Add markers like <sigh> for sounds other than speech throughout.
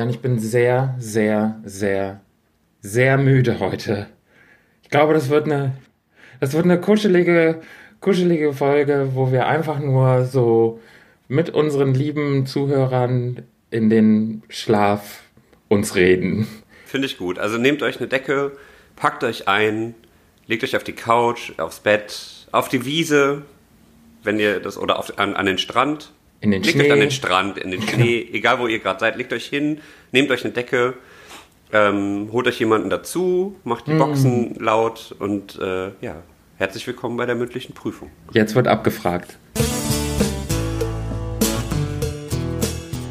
Jan, ich bin sehr, sehr, sehr, sehr müde heute. Ich glaube, das wird eine, das wird eine kuschelige, kuschelige Folge, wo wir einfach nur so mit unseren lieben Zuhörern in den Schlaf uns reden. Finde ich gut. Also nehmt euch eine Decke, packt euch ein, legt euch auf die Couch, aufs Bett, auf die Wiese, wenn ihr das, oder auf, an, an den Strand. In den legt Schnee. euch an den Strand, in den Schnee, <laughs> egal wo ihr gerade seid, legt euch hin, nehmt euch eine Decke, ähm, holt euch jemanden dazu, macht Mm. die Boxen laut und äh, ja, herzlich willkommen bei der mündlichen Prüfung. Jetzt wird abgefragt.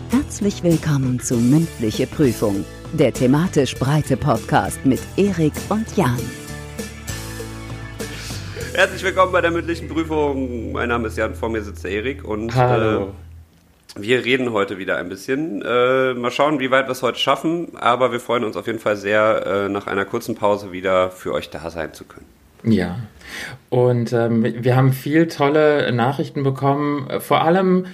Herzlich willkommen zu Mündliche Prüfung, der thematisch breite Podcast mit Erik und Jan. Herzlich willkommen bei der mündlichen Prüfung. Mein Name ist Jan, vor mir sitzt der Erik und Hallo. Äh, wir reden heute wieder ein bisschen. Äh, mal schauen, wie weit wir es heute schaffen, aber wir freuen uns auf jeden Fall sehr, äh, nach einer kurzen Pause wieder für euch da sein zu können. Ja. Und ähm, wir haben viel tolle Nachrichten bekommen, vor allem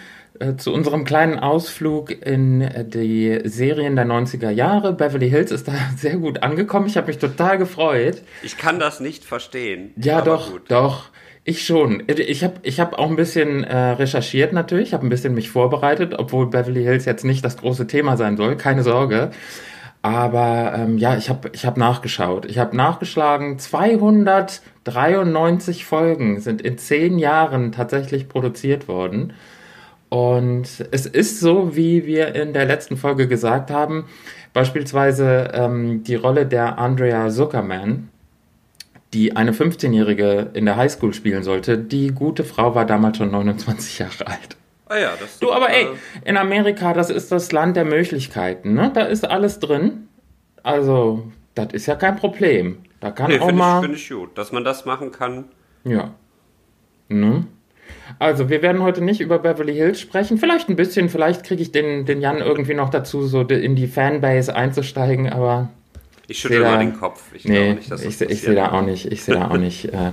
zu unserem kleinen Ausflug in äh, die Serien der 90er Jahre. Beverly Hills ist da <laughs> sehr gut angekommen. Ich habe mich total gefreut. Ich kann das nicht verstehen. Ja, doch, gut. doch. Ich schon. Ich habe ich hab auch ein bisschen äh, recherchiert natürlich, habe ein bisschen mich vorbereitet, obwohl Beverly Hills jetzt nicht das große Thema sein soll, keine Sorge. Aber ähm, ja, ich habe ich hab nachgeschaut. Ich habe nachgeschlagen, 293 Folgen sind in zehn Jahren tatsächlich produziert worden. Und es ist so, wie wir in der letzten Folge gesagt haben, beispielsweise ähm, die Rolle der Andrea Zuckerman, die eine 15-Jährige in der Highschool spielen sollte, die gute Frau war damals schon 29 Jahre alt. Ah ja, das Du, aber ey, äh, in Amerika, das ist das Land der Möglichkeiten, ne? Da ist alles drin. Also, das ist ja kein Problem. Da kann nee, auch finde ich, mal. find ich gut, dass man das machen kann. Ja. Ne? Also, wir werden heute nicht über Beverly Hills sprechen. Vielleicht ein bisschen, vielleicht kriege ich den, den Jan irgendwie noch dazu, so in die Fanbase einzusteigen, aber Ich schüttel seh mal den Kopf. Ich nee, glaube nicht, dass das ich, ich sehe da auch nicht, ich sehe da auch nicht, äh,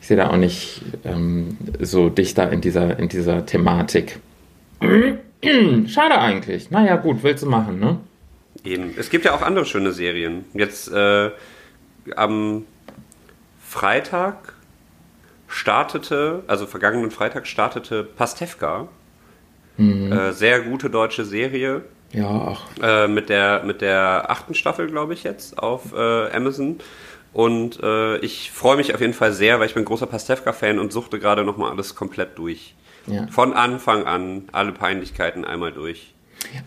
ich sehe da auch nicht ähm, so dichter in dieser, in dieser Thematik. <clears throat> Schade eigentlich. Naja, gut, willst du machen, ne? Eben. Es gibt ja auch andere schöne Serien. Jetzt äh, am Freitag startete, also vergangenen Freitag startete Pastewka. Mhm. Äh, sehr gute deutsche Serie. Ja, ach, Äh, mit, der, mit der achten Staffel, glaube ich, jetzt auf äh, Amazon. Und äh, ich freue mich auf jeden Fall sehr, weil ich bin großer Pastewka-Fan und suchte gerade nochmal alles komplett durch. ja. Von Anfang an, alle Peinlichkeiten einmal durch.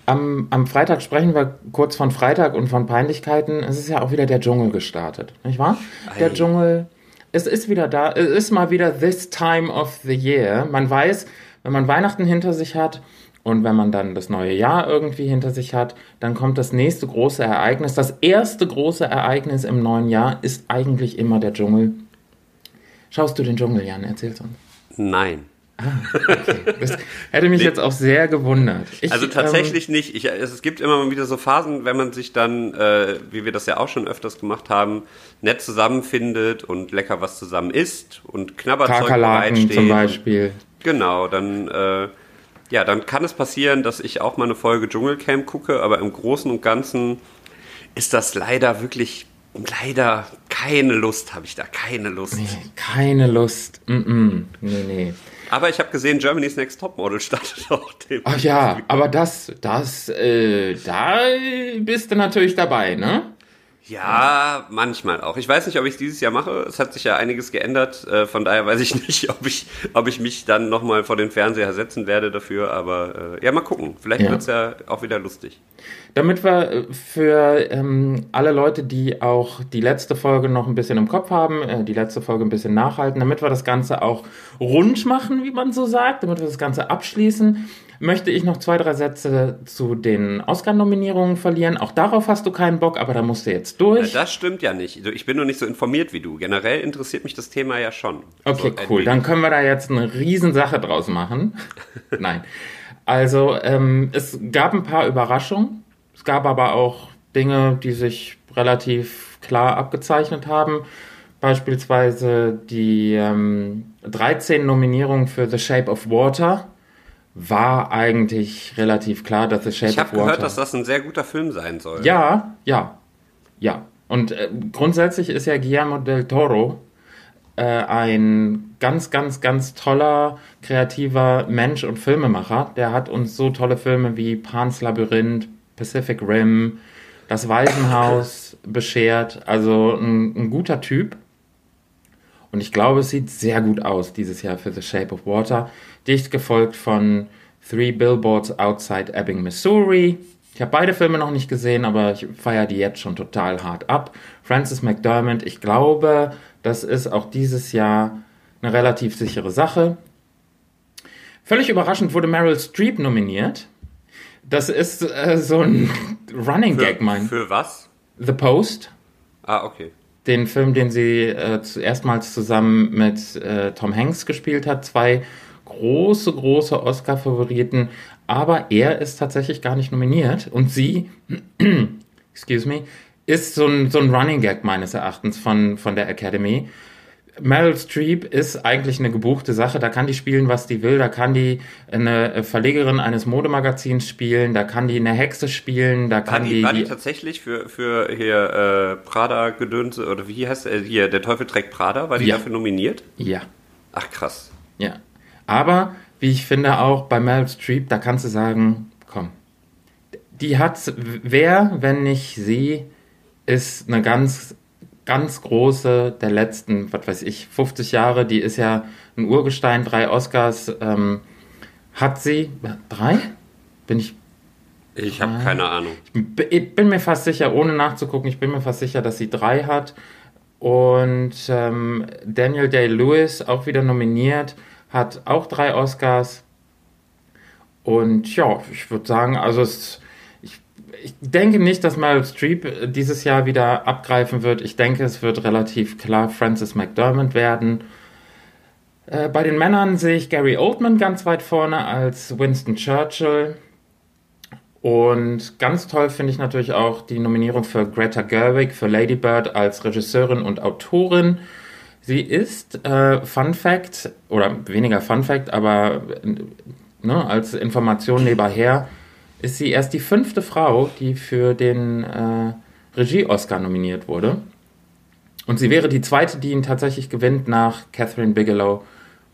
Am, am Freitag sprechen wir kurz von Freitag und von Peinlichkeiten. Es ist ja auch wieder der Dschungel gestartet, nicht wahr? Der Ei. Dschungel, es ist wieder da, es ist mal wieder this time of the year. Man weiß, wenn man Weihnachten hinter sich hat und wenn man dann das neue Jahr irgendwie hinter sich hat, dann kommt das nächste große Ereignis. Das erste große Ereignis im neuen Jahr ist eigentlich immer der Dschungel. Schaust du den Dschungel, Jan? Erzähl's uns. Nein. Das hätte mich jetzt auch sehr gewundert. Ich, Also ähm, tatsächlich nicht. Ich, es, gibt immer mal wieder so Phasen, wenn man sich dann, äh, wie wir das ja auch schon öfters gemacht haben, nett zusammenfindet und lecker was zusammen isst und Knabberzeug bereitsteht. zum Beispiel. Genau, dann, äh, ja, dann kann es passieren, dass ich auch mal eine Folge Dschungelcamp gucke, aber im Großen und Ganzen ist das leider wirklich, leider keine Lust, habe ich da keine Lust. Keine Lust. Mm -mm. Nee, nee. Aber ich habe gesehen, Germany's Next Topmodel startet <laughs> auch dem. Ach ja, aber das, das, äh, da bist du natürlich dabei, ne? Ja, manchmal auch. Ich weiß nicht, ob ich es dieses Jahr mache. Es hat sich ja einiges geändert. Äh, von daher weiß ich <laughs> nicht, ob ich, ob ich mich dann nochmal vor den Fernseher setzen werde dafür. Aber äh, ja, mal gucken. Vielleicht Ja. wird's ja auch wieder lustig. Damit wir äh, für ähm, alle Leute, die auch die letzte Folge noch ein bisschen im Kopf haben, äh, die letzte Folge ein bisschen nachhalten, damit wir das Ganze auch rund machen, wie man so sagt, damit wir das Ganze abschließen, möchte ich noch zwei, drei Sätze zu den Oscar-Nominierungen verlieren. Auch darauf hast du keinen Bock, aber da musst du jetzt Äh, durch. das stimmt ja nicht. Also Ich bin nur nicht so informiert wie du. Generell interessiert mich das Thema ja schon. Okay, So, cool. Dann können wir da jetzt eine Riesensache draus machen. <laughs> Nein. Also, ähm, es gab ein paar Überraschungen. Es gab aber auch Dinge, die sich relativ klar abgezeichnet haben. Beispielsweise die ähm, 13 Nominierungen für The Shape of Water war eigentlich relativ klar, dass The Shape Ich habe of Water. gehört, dass das ein sehr guter Film sein soll. Ja, ja, ja. Und äh, grundsätzlich ist ja Guillermo del Toro äh, ein ganz, ganz, ganz toller, kreativer Mensch und Filmemacher. Der hat uns so tolle Filme wie Pan's Labyrinth, Pacific Rim, Das Waisenhaus <laughs> beschert. Also ein, ein guter Typ. Und ich glaube, es sieht sehr gut aus dieses Jahr für The Shape of Water. Dicht gefolgt von Three Billboards Outside Ebbing, Missouri. Ich habe beide Filme noch nicht gesehen, aber ich feiere die jetzt schon total hart ab. Francis McDermott, ich glaube, das ist auch dieses Jahr eine relativ sichere Sache. Völlig überraschend wurde Meryl Streep nominiert. Das ist äh, so ein <laughs> Running Für, Gag, mein. für was? The Post Ah, okay. den Film, den sie äh, zuerstmals zusammen mit äh, Tom Hanks gespielt hat. Zwei große, große Oscar-Favoriten. Aber er ist tatsächlich gar nicht nominiert. Und sie, <clears throat> excuse me, ist so ein, so ein Running Gag meines Erachtens von, von der Academy. Meryl Streep ist eigentlich eine gebuchte Sache. Da kann die spielen, was die will. Da kann die eine Verlegerin eines Modemagazins spielen. Da kann die eine Hexe spielen. Da War kann die, die, war die tatsächlich für, für hier äh, Prada gedönse oder wie heißt er hier, der Teufel trägt Prada, war die Ja. dafür nominiert? ja. Ach krass. Ja. Aber, wie ich finde, auch bei Meryl Streep, da kannst du sagen, komm. Die hat, wer, wenn nicht sie, ist eine ganz, ganz große der letzten, was weiß ich, 50 Jahre. Die ist ja ein Urgestein, drei Oscars. Ähm, hat sie, drei? Bin ich, Ich habe keine Ahnung. Ich bin mir fast sicher, ohne nachzugucken, ich bin mir fast sicher, dass sie drei hat. Und ähm, Daniel Day-Lewis, auch wieder nominiert, hat auch drei Oscars. Und ja, ich würde sagen, also es, ich, ich denke nicht, dass Meryl Streep äh, dieses Jahr wieder abgreifen wird. Ich denke, es wird relativ klar Francis McDermott werden. Äh, bei den Männern sehe ich Gary Oldman ganz weit vorne als Winston Churchill. Und ganz toll finde ich natürlich auch die Nominierung für Greta Gerwig für Lady Bird als Regisseurin und Autorin. Sie ist, äh, Fun Fact, oder weniger Fun Fact, aber ne, als Information nebenher, ist sie erst die fünfte Frau, die für den äh, Regie-Oscar nominiert wurde. Und sie wäre die zweite, die ihn tatsächlich gewinnt nach Catherine Bigelow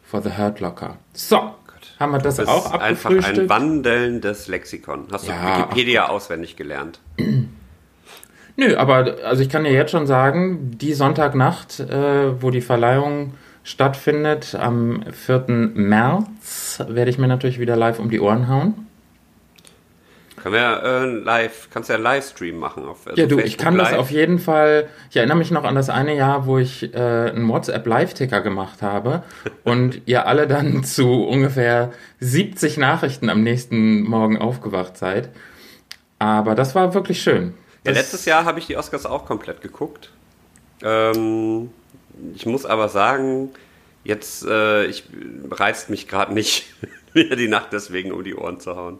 for The Hurt Locker. So, haben wir das, Das auch ist einfach ein abgefrühstückt? wandelndes Lexikon. Hast du Ja, Wikipedia auswendig gelernt? <clears throat> Nö, aber also ich kann dir jetzt schon sagen, die Sonntagnacht, äh, wo die Verleihung stattfindet, am 4. März, werde ich mir natürlich wieder live um die Ohren hauen. Können wir äh, live, kannst du ja einen Livestream machen auf also Ja, du, ich Facebook kann das Live. auf jeden Fall. Ich erinnere mich noch an das eine Jahr, wo ich äh, einen WhatsApp-Live-Ticker gemacht habe <laughs> und ihr alle dann zu ungefähr 70 Nachrichten am nächsten Morgen aufgewacht seid. Aber das war wirklich schön. Ja, letztes Jahr habe ich die Oscars auch komplett geguckt. Ähm, ich muss aber sagen, jetzt äh, ich, reizt mich gerade nicht, <laughs> mir die Nacht deswegen um die Ohren zu hauen.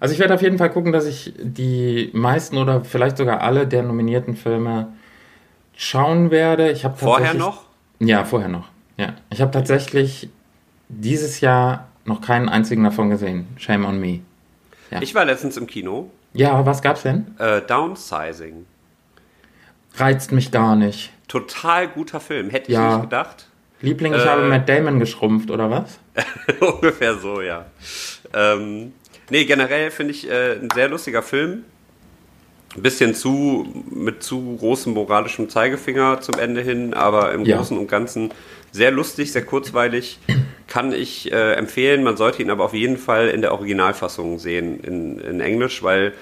Also ich werde auf jeden Fall gucken, dass ich die meisten oder vielleicht sogar alle der nominierten Filme schauen werde. Ich habe Vorher noch? Ja, vorher noch. Ja, ich habe tatsächlich dieses Jahr noch keinen einzigen davon gesehen. Shame on me. Ja. Ich war letztens im Kino. Ja, was gab's denn? Äh, Downsizing. Reizt mich gar nicht. Total guter Film. Hätte ich Ja. nicht gedacht. Liebling, ich Äh. habe Matt Damon geschrumpft, oder was? <laughs> Ungefähr so, ja. Ähm, nee, generell finde ich äh, ein sehr lustiger Film. Ein bisschen zu, mit zu großem moralischem Zeigefinger zum Ende hin, aber im Ja. Großen und Ganzen sehr lustig, sehr kurzweilig. Kann ich äh, empfehlen. Man sollte ihn aber auf jeden Fall in der Originalfassung sehen, in, in Englisch, weil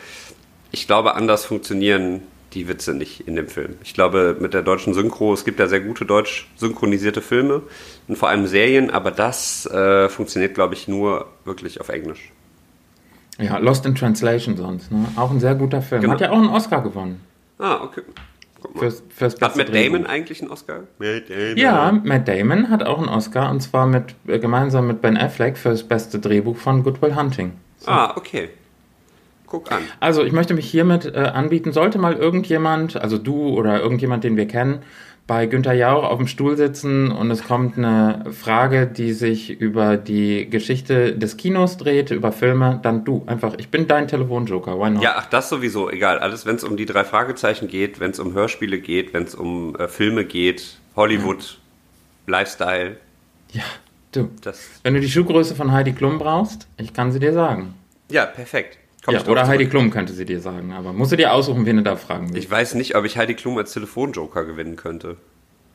ich glaube, anders funktionieren die Witze nicht in dem Film. Ich glaube, mit der deutschen Synchro, es gibt ja sehr gute deutsch synchronisierte Filme und vor allem Serien, aber das äh, funktioniert, glaube ich, nur wirklich auf Englisch. Ja, Lost in Translation sonst. Ne? Auch ein sehr guter Film. Genau. Hat ja auch einen Oscar gewonnen. Ah, okay. Guck mal. Fürs, fürs Hat Matt Drehbuch. Damon eigentlich einen Oscar? Matt Damon. Ja, Matt Damon hat auch einen Oscar und zwar mit, äh, gemeinsam mit Ben Affleck für das beste Drehbuch von Good Will Hunting. Ah, okay. guck an. Also ich möchte mich hiermit äh, anbieten, sollte mal irgendjemand, also du oder irgendjemand, den wir kennen, bei Günter Jauch auf dem Stuhl sitzen und es kommt eine Frage, die sich über die Geschichte des Kinos dreht, über Filme, dann du einfach, ich bin dein Telefonjoker, why not? Ja, ach, das sowieso, egal. Alles, wenn es um die drei Fragezeichen geht, wenn es um Hörspiele geht, wenn es um äh, Filme geht, Hollywood, Lifestyle. Ja, du. Das, Wenn du die Schuhgröße von Heidi Klum brauchst, ich kann sie dir sagen. ja, perfekt. Komm Ja, oder Heidi. Klum könnte sie dir sagen, aber musst du dir aussuchen, wen du da fragen willst. Ich weiß nicht, ob ich Heidi Klum als Telefonjoker gewinnen könnte.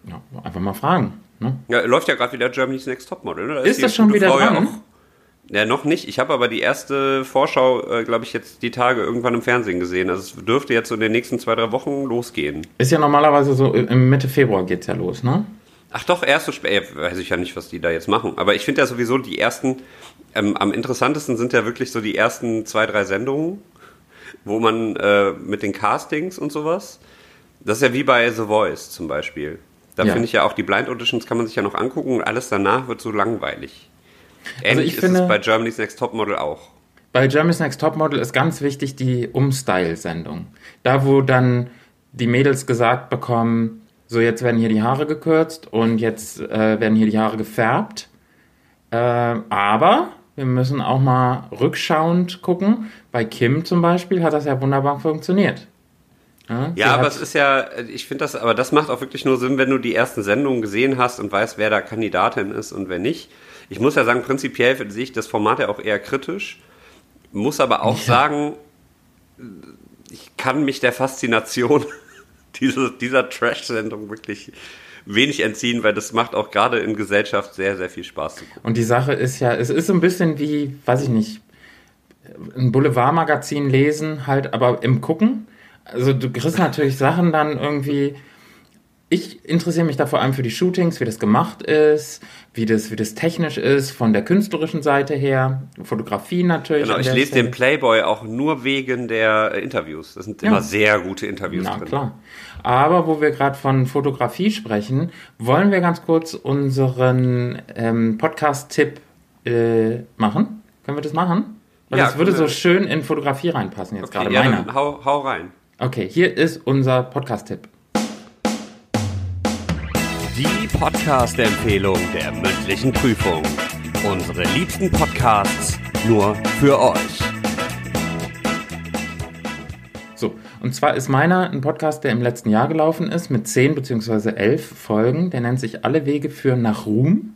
Ja, einfach mal fragen. Ne? Ja, läuft ja gerade wieder Germany's Next Topmodel. Ne? Da Ist die das schon wieder Frau ja dran? auch- Ja, noch nicht. Ich habe aber die erste Vorschau, äh, glaube ich, jetzt die Tage irgendwann im Fernsehen gesehen. Also es dürfte jetzt so in den nächsten zwei, drei Wochen losgehen. Ist ja normalerweise so, im Mitte Februar geht's ja los, ne? Ach doch, erst so spät. Weiß ich ja nicht, was die da jetzt machen. Aber ich finde ja sowieso die ersten, ähm, am interessantesten sind ja wirklich so die ersten zwei, drei Sendungen, wo man äh, mit den Castings und sowas. Das ist ja wie bei The Voice zum Beispiel. Da Ja. finde ich ja auch die Blind Auditions kann man sich ja noch angucken und alles danach wird so langweilig. Ähnlich Also ich ist finde- es bei Germany's Next Topmodel auch. Bei Germany's Next Topmodel ist ganz wichtig die Umstyle-Sendung. Da, wo dann die Mädels gesagt bekommen, so jetzt werden hier die Haare gekürzt und jetzt äh, werden hier die Haare gefärbt. Äh, aber wir müssen auch mal rückschauend gucken. Bei Kim zum Beispiel hat das ja wunderbar funktioniert. Ja, Ja, aber es ist ja, ich finde das, aber das macht auch wirklich nur Sinn, wenn du die ersten Sendungen gesehen hast und weißt, wer da Kandidatin ist und wer nicht. Ich muss ja sagen, prinzipiell sehe ich das Format ja auch eher kritisch, muss aber auch sagen, ich kann mich der Faszination diese, dieser Trash-Sendung wirklich wenig entziehen, weil das macht auch gerade in Gesellschaft sehr, sehr viel Spaß. Und die Sache ist ja, es ist so ein bisschen wie, weiß ich nicht, ein Boulevardmagazin lesen, halt, aber im Gucken. Also du kriegst natürlich Sachen dann irgendwie. Ich interessiere mich da vor allem für die Shootings, wie das gemacht ist, wie das, wie das technisch ist, von der künstlerischen Seite her, Fotografie natürlich. Genau, ich lese Stelle. den Playboy auch nur wegen der Interviews. Das sind Ja. immer sehr gute Interviews Na drin. klar. Aber wo wir gerade von Fotografie sprechen, wollen wir ganz kurz unseren ähm, Podcast-Tipp äh, machen? Können wir das machen? Weil Ja, das würde so schön in Fotografie reinpassen, jetzt Okay, gerade ja, meiner. hau, hau rein. Okay, hier ist unser Podcast-Tipp. Die Podcast-Empfehlung der mündlichen Prüfung. Unsere liebsten Podcasts nur für euch. So, und zwar ist meiner ein Podcast, der im letzten Jahr gelaufen ist, mit 10 bzw. 11 Folgen. Der nennt sich Alle Wege führen nach Ruhm.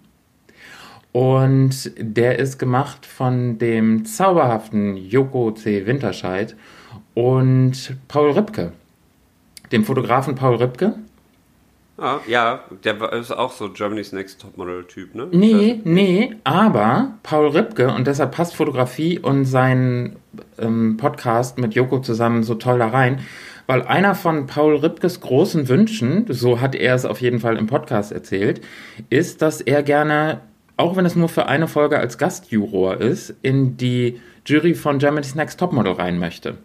Und der ist gemacht von dem zauberhaften Joko C. Winterscheid und Paul Ripke, dem Fotografen Paul Ripke. Ah, ja, der war- ist auch so Germany's Next Topmodel-Typ, ne? Nee, nee, aber Paul Ripke und deshalb passt Fotografie und sein ähm, Podcast mit Joko zusammen so toll da rein, weil einer von Paul Ripkes großen Wünschen, so hat er es auf jeden Fall im Podcast erzählt, ist, dass er gerne, auch wenn es nur für eine Folge als Gastjuror ist, in die Jury von Germany's Next Topmodel rein möchte.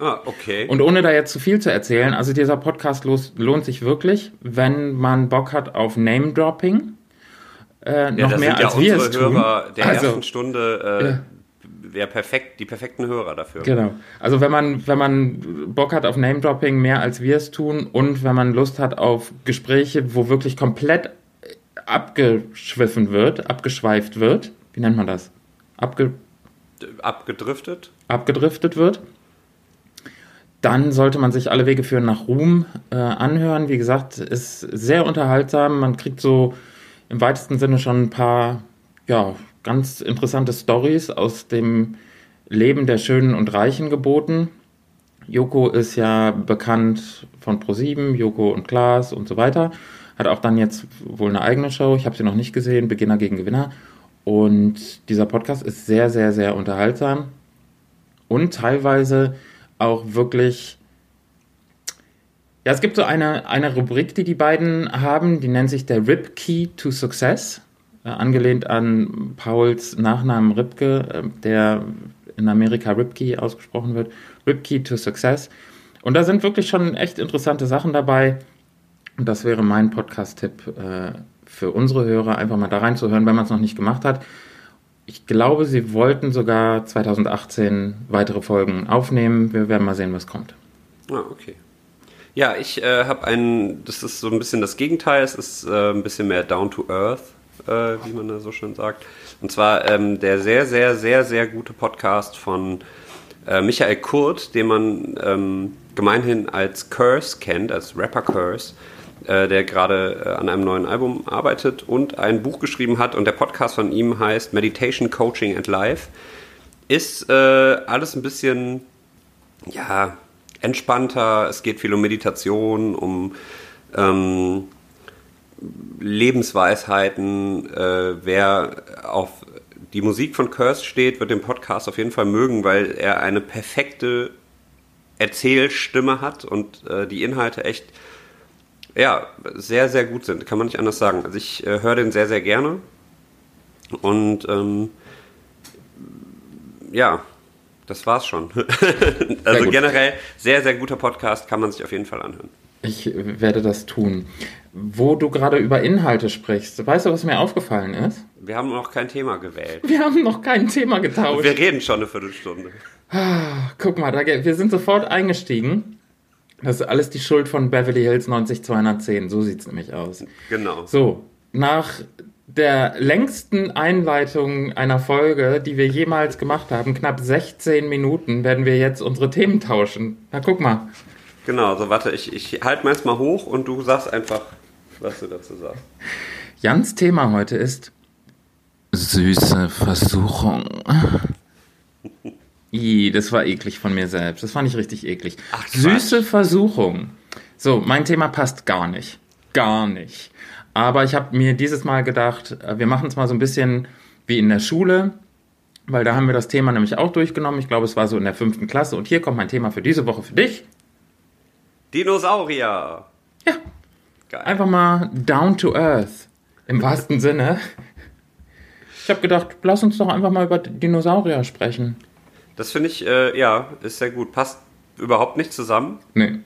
Ah, okay. Und ohne da jetzt zu viel zu erzählen, also dieser Podcast los, lohnt sich wirklich, wenn man Bock hat auf Name-Dropping. Äh, ja, noch mehr sind ja als wir es tun. Hörer der also, ersten Stunde, äh, wär perfekt, die perfekten Hörer dafür. Genau. Also wenn man, wenn man Bock hat auf Name-Dropping mehr als wir es tun und wenn man Lust hat auf Gespräche, wo wirklich komplett abgeschwiffen wird, abgeschweift wird, wie nennt man das? Abge Abgedriftet. abgedriftet wird, dann sollte man sich alle Wege führen nach Ruhm äh, anhören. Wie gesagt, ist sehr unterhaltsam. Man kriegt so im weitesten Sinne schon ein paar ja, ganz interessante Stories aus dem Leben der Schönen und Reichen geboten. Joko ist ja bekannt von Pro7, Joko und Klaas und so weiter. Hat auch dann jetzt wohl eine eigene Show. Ich habe sie noch nicht gesehen, Beginner gegen Gewinner. Und dieser Podcast ist sehr, sehr, sehr unterhaltsam und teilweise auch wirklich. Ja, es gibt so eine, eine Rubrik, die die beiden haben, die nennt sich der Rip Key to Success, äh, angelehnt an Pauls Nachnamen Ripke, äh, der in Amerika Ripkey ausgesprochen wird. Rip Key to Success. Und da sind wirklich schon echt interessante Sachen dabei. Und das wäre mein Podcast-Tipp äh, für unsere Hörer, einfach mal da reinzuhören, wenn man es noch nicht gemacht hat. Ich glaube, sie wollten sogar 2018 weitere Folgen aufnehmen. Wir werden mal sehen, was kommt. Ah, okay. Ja, ich äh, habe einen, das ist so ein bisschen das Gegenteil, es ist äh, ein bisschen mehr down to earth, äh, wie man da so schön sagt. Und zwar ähm, der sehr, sehr, sehr, sehr gute Podcast von äh, Michael Kurt, den man ähm, gemeinhin als Curse kennt, als Rapper Curse, äh, der gerade äh, an einem neuen Album arbeitet und ein Buch geschrieben hat. Und der Podcast von ihm heißt Meditation, Coaching and Life. Ist äh, alles ein bisschen, ja, entspannter. Es geht viel um Meditation, um ähm, Lebensweisheiten. Äh, wer auf die Musik von Curse steht, wird den Podcast auf jeden Fall mögen, weil er eine perfekte Erzählstimme hat und äh, die Inhalte echt ja, sehr, sehr gut sind. Kann man nicht anders sagen. Also ich äh, höre den sehr, sehr gerne. Und ähm, ja, das war's schon. <laughs> also sehr generell sehr, sehr guter Podcast, kann man sich auf jeden Fall anhören. Ich werde das tun. Wo du gerade über Inhalte sprichst, weißt du, was mir aufgefallen ist? Wir haben noch kein Thema gewählt. Wir haben noch kein Thema getauscht. Und wir reden schon eine Viertelstunde. Ah, guck mal, wir sind sofort eingestiegen. Das ist alles die Schuld von Beverly Hills 90210. So sieht es nämlich aus. Genau. So, nach der längsten Einleitung einer Folge, die wir jemals gemacht haben, knapp 16 Minuten, werden wir jetzt unsere Themen tauschen. Na, guck mal. Genau, so warte, ich, ich halte meins mal hoch und du sagst einfach, was du dazu sagst. Jans Thema heute ist süße Versuchung. I, das war eklig von mir selbst. Das fand ich richtig eklig. Ach, süße Versuchung. So, mein Thema passt gar nicht. Gar nicht. Aber ich habe mir dieses Mal gedacht, äh, wir machen es mal so ein bisschen wie in der Schule, weil da haben wir das Thema nämlich auch durchgenommen. Ich glaube, es war so in der fünften Klasse. Und hier kommt mein Thema für diese Woche für dich. Dinosaurier. Ja. Geil. Einfach mal down to earth. Im wahrsten Sinne. Ich habe gedacht, lass uns doch einfach mal über Dinosaurier sprechen. Das finde ich, äh, ja, ist sehr gut. Passt überhaupt nicht zusammen. Nee.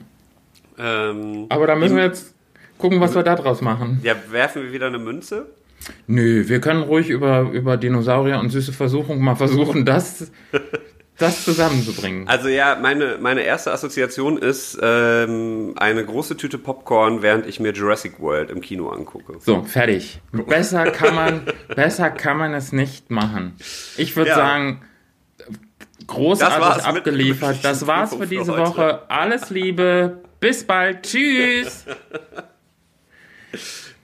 Ähm, Aber da müssen wir jetzt gucken, was wir da draus machen. Ja, werfen wir wieder eine Münze? Nö, wir können ruhig über, über Dinosaurier und süße Versuchung mal versuchen, <laughs> das, das zusammenzubringen. Also ja, meine, meine erste Assoziation ist ähm, eine große Tüte Popcorn, während ich mir Jurassic World im Kino angucke. So, fertig. Besser kann man, <laughs> besser kann man es nicht machen. Ich würde ja. sagen, großartig abgeliefert. das war's für diese Woche. Alles Liebe. Bis bald. Tschüss. <laughs>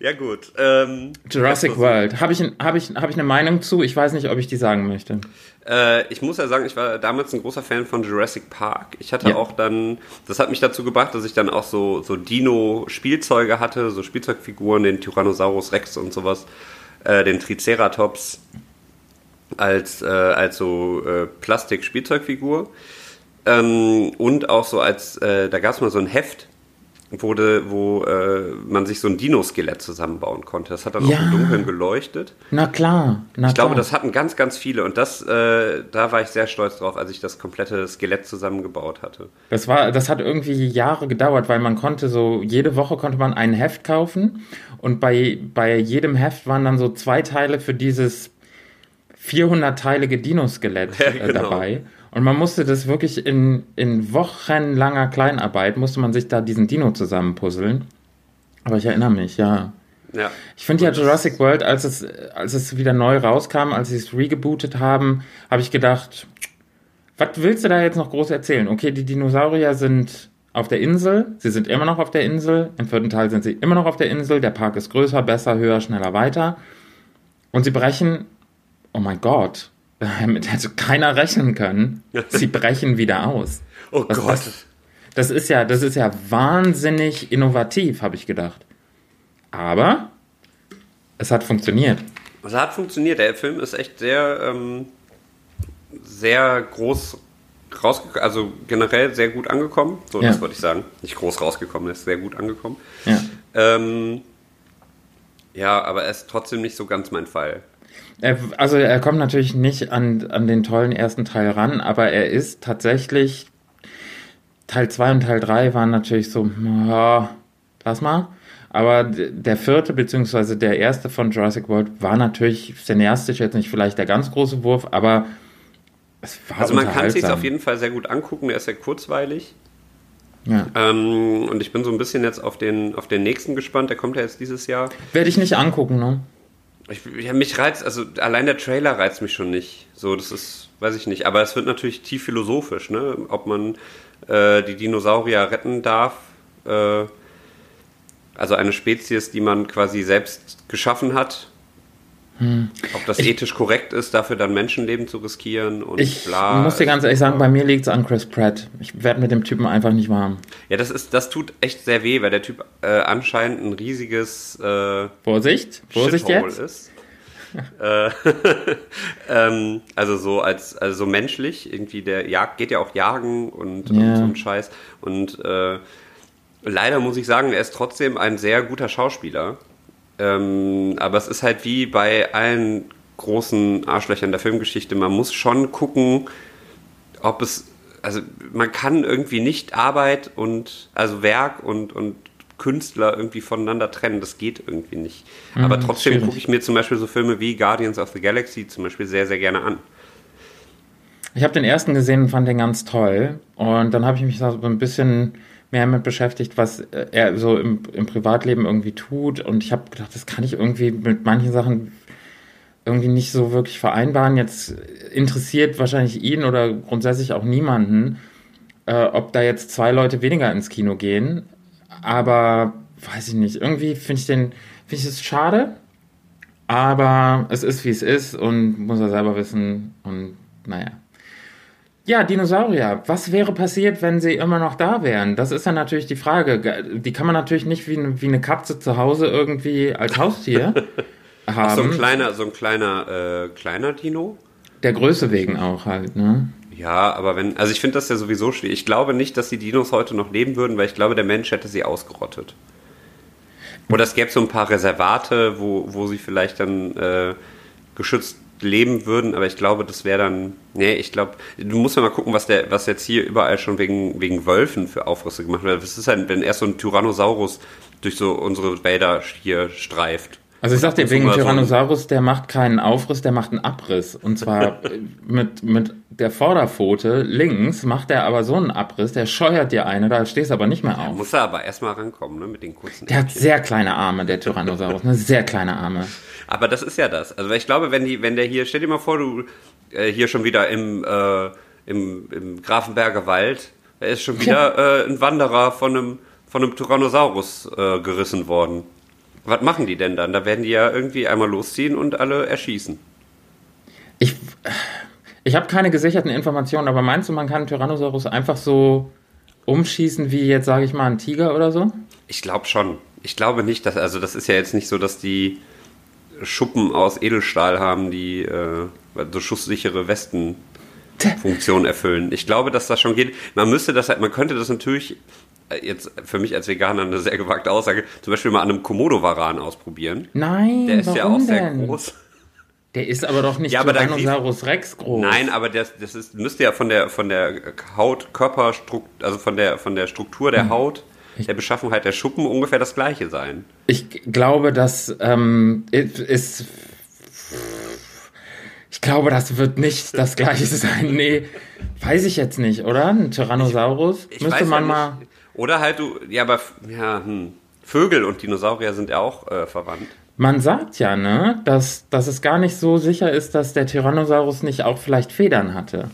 Ja, gut. Ähm, Jurassic World. Habe ich, hab ich, hab ich eine Meinung zu? Ich weiß nicht, ob ich die sagen möchte. Äh, ich muss ja sagen, ich war damals ein großer Fan von Jurassic Park. Ich hatte ja. auch dann, das hat mich dazu gebracht, dass ich dann auch so, so Dino-Spielzeuge hatte, so Spielzeugfiguren, den Tyrannosaurus Rex und sowas, äh, den Triceratops als, äh, als so äh, Plastik-Spielzeugfigur. Ähm, und auch so als, äh, da gab es mal so ein Heft, wurde, wo äh, man sich so ein Dino-Skelett zusammenbauen konnte. Das hat dann ja. auch im Dunkeln geleuchtet. Na klar. Na ich klar. glaube, das hatten ganz, ganz viele und das, äh, da war ich sehr stolz drauf, als ich das komplette Skelett zusammengebaut hatte. Das war, das hat irgendwie Jahre gedauert, weil man konnte so jede Woche konnte man ein Heft kaufen und bei bei jedem Heft waren dann so zwei Teile für dieses 400-teilige Dino-Skelett <laughs> ja, äh, genau. dabei. Und man musste das wirklich in, in wochenlanger Kleinarbeit, musste man sich da diesen Dino zusammenpuzzeln. Aber ich erinnere mich, ja. Ja. Ich finde ja Jurassic World, als es, als es wieder neu rauskam, als sie es regebootet haben, habe ich gedacht, was willst du da jetzt noch groß erzählen? Okay, die Dinosaurier sind auf der Insel, sie sind immer noch auf der Insel, im vierten Teil sind sie immer noch auf der Insel, der Park ist größer, besser, höher, schneller, weiter. Und sie brechen, oh mein Gott, <laughs> damit hätte keiner rechnen können. <laughs> Sie brechen wieder aus. Oh Was, Gott. Das, das, ist ja, das ist ja wahnsinnig innovativ, habe ich gedacht. Aber es hat funktioniert. Es hat funktioniert. Der Film ist echt sehr, ähm, sehr groß rausgekommen, also generell sehr gut angekommen. So, ja. das wollte ich sagen. Nicht groß rausgekommen, er ist sehr gut angekommen. Ja. Ähm, ja, aber er ist trotzdem nicht so ganz mein Fall. Er, also er kommt natürlich nicht an, an den tollen ersten Teil ran, aber er ist tatsächlich. Teil 2 und Teil 3 waren natürlich so, ja, lass mal. Aber der vierte, beziehungsweise der erste von Jurassic World war natürlich cineastisch jetzt nicht vielleicht der ganz große Wurf, aber es war Also man kann es sich auf jeden Fall sehr gut angucken, der ist sehr kurzweilig. Ja. Ähm, und ich bin so ein bisschen jetzt auf den, auf den nächsten gespannt, der kommt ja jetzt dieses Jahr. Werde ich nicht angucken, ne? Ich, ja, mich reizt, also allein der Trailer reizt mich schon nicht. So, das ist, weiß ich nicht. Aber es wird natürlich tief philosophisch, ne? Ob man äh, die Dinosaurier retten darf. Äh, also eine Spezies, die man quasi selbst geschaffen hat. Hm. Ob das ich, ethisch korrekt ist, dafür dann Menschenleben zu riskieren und ich bla. Ich muss dir ganz ehrlich sagen, bei mir liegt es an Chris Pratt. Ich werde mit dem Typen einfach nicht warm. Ja, das ist, das tut echt sehr weh, weil der Typ äh, anscheinend ein riesiges äh, Vorsicht, Vorsicht jetzt. ist. <laughs> Äh, <laughs> ähm, also so als also so menschlich irgendwie der Jagd geht ja auch jagen und, yeah. und so ein Scheiß und äh, leider muss ich sagen er ist trotzdem ein sehr guter Schauspieler ähm, aber es ist halt wie bei allen großen Arschlöchern der Filmgeschichte man muss schon gucken ob es also man kann irgendwie nicht Arbeit und also Werk und und Künstler irgendwie voneinander trennen. Das geht irgendwie nicht. Mhm, Aber trotzdem gucke ich mir zum Beispiel so Filme wie Guardians of the Galaxy zum Beispiel sehr, sehr gerne an. Ich habe den ersten gesehen und fand den ganz toll. Und dann habe ich mich so ein bisschen mehr damit beschäftigt, was er so im, im Privatleben irgendwie tut. Und ich habe gedacht, das kann ich irgendwie mit manchen Sachen irgendwie nicht so wirklich vereinbaren. Jetzt interessiert wahrscheinlich ihn oder grundsätzlich auch niemanden, äh, ob da jetzt zwei Leute weniger ins Kino gehen aber weiß ich nicht, irgendwie finde ich den, finde ich es schade, aber es ist wie es ist und muss er selber wissen und naja. Ja, Dinosaurier. Was wäre passiert, wenn sie immer noch da wären? Das ist dann natürlich die Frage. Die kann man natürlich nicht wie, wie eine Katze zu Hause irgendwie als Haustier <laughs> haben. Ach, so ein kleiner, so ein kleiner, äh, kleiner Dino? Der Größe wegen auch halt, ne? Ja, aber wenn, also ich finde das ja sowieso schwierig. Ich glaube nicht, dass die Dinos heute noch leben würden, weil ich glaube, der Mensch hätte sie ausgerottet. Oder es gäbe so ein paar Reservate, wo, wo sie vielleicht dann äh, geschützt leben würden, aber ich glaube, das wäre dann, nee, ich glaube, du musst ja mal gucken, was der, was jetzt hier überall schon wegen, wegen Wölfen für Aufrüste gemacht wird. Was ist denn, wenn erst so ein Tyrannosaurus durch so unsere Wälder hier streift? Also ich sag dir, wegen Tyrannosaurus, der macht keinen Aufriss, der macht einen Abriss. Und zwar <laughs> mit, mit der Vorderpfote links macht er aber so einen Abriss, der scheuert dir eine, da stehst du aber nicht mehr auf. Ja, muss er aber erstmal rankommen, ne, mit den kurzen Der Äckchen. hat sehr kleine Arme, der Tyrannosaurus, ne, sehr kleine Arme. Aber das ist ja das. Also ich glaube, wenn die, wenn der hier, stell dir mal vor, du äh, hier schon wieder im, äh, im, im Grafenberger Wald, da ist schon wieder äh, ein Wanderer von einem, von einem Tyrannosaurus äh, gerissen worden. Was machen die denn dann? Da werden die ja irgendwie einmal losziehen und alle erschießen. Ich, ich habe keine gesicherten Informationen, aber meinst du, man kann einen Tyrannosaurus einfach so umschießen wie jetzt, sage ich mal, ein Tiger oder so? Ich glaube schon. Ich glaube nicht, dass, also das ist ja jetzt nicht so, dass die Schuppen aus Edelstahl haben, die äh, so schusssichere Westenfunktion erfüllen. Ich glaube, dass das schon geht. Man müsste das halt, man könnte das natürlich äh, jetzt für mich als Veganer eine sehr gewagte Aussage, zum Beispiel mal an einem Komodo-Varan ausprobieren. Nein, Der ist warum ja auch denn? sehr groß. Der ist aber doch nicht ja, aber Tyrannosaurus Rex groß. Nein, aber das, das ist, müsste ja von der, von der Haut, Körperstruktur, also von der, von der Struktur der hm. Haut, der Beschaffenheit der Schuppen ungefähr das gleiche sein. Ich glaube, das ähm, ist. Ich glaube, das wird nicht das gleiche <laughs> sein. Nee, weiß ich jetzt nicht, oder? Ein Tyrannosaurus? Ich, ich Müsste man ja mal. Oder halt du, ja, aber ja, hm. Vögel und Dinosaurier sind ja auch äh, verwandt. Man sagt ja, ne, dass, dass es gar nicht so sicher ist, dass der Tyrannosaurus nicht auch vielleicht Federn hatte.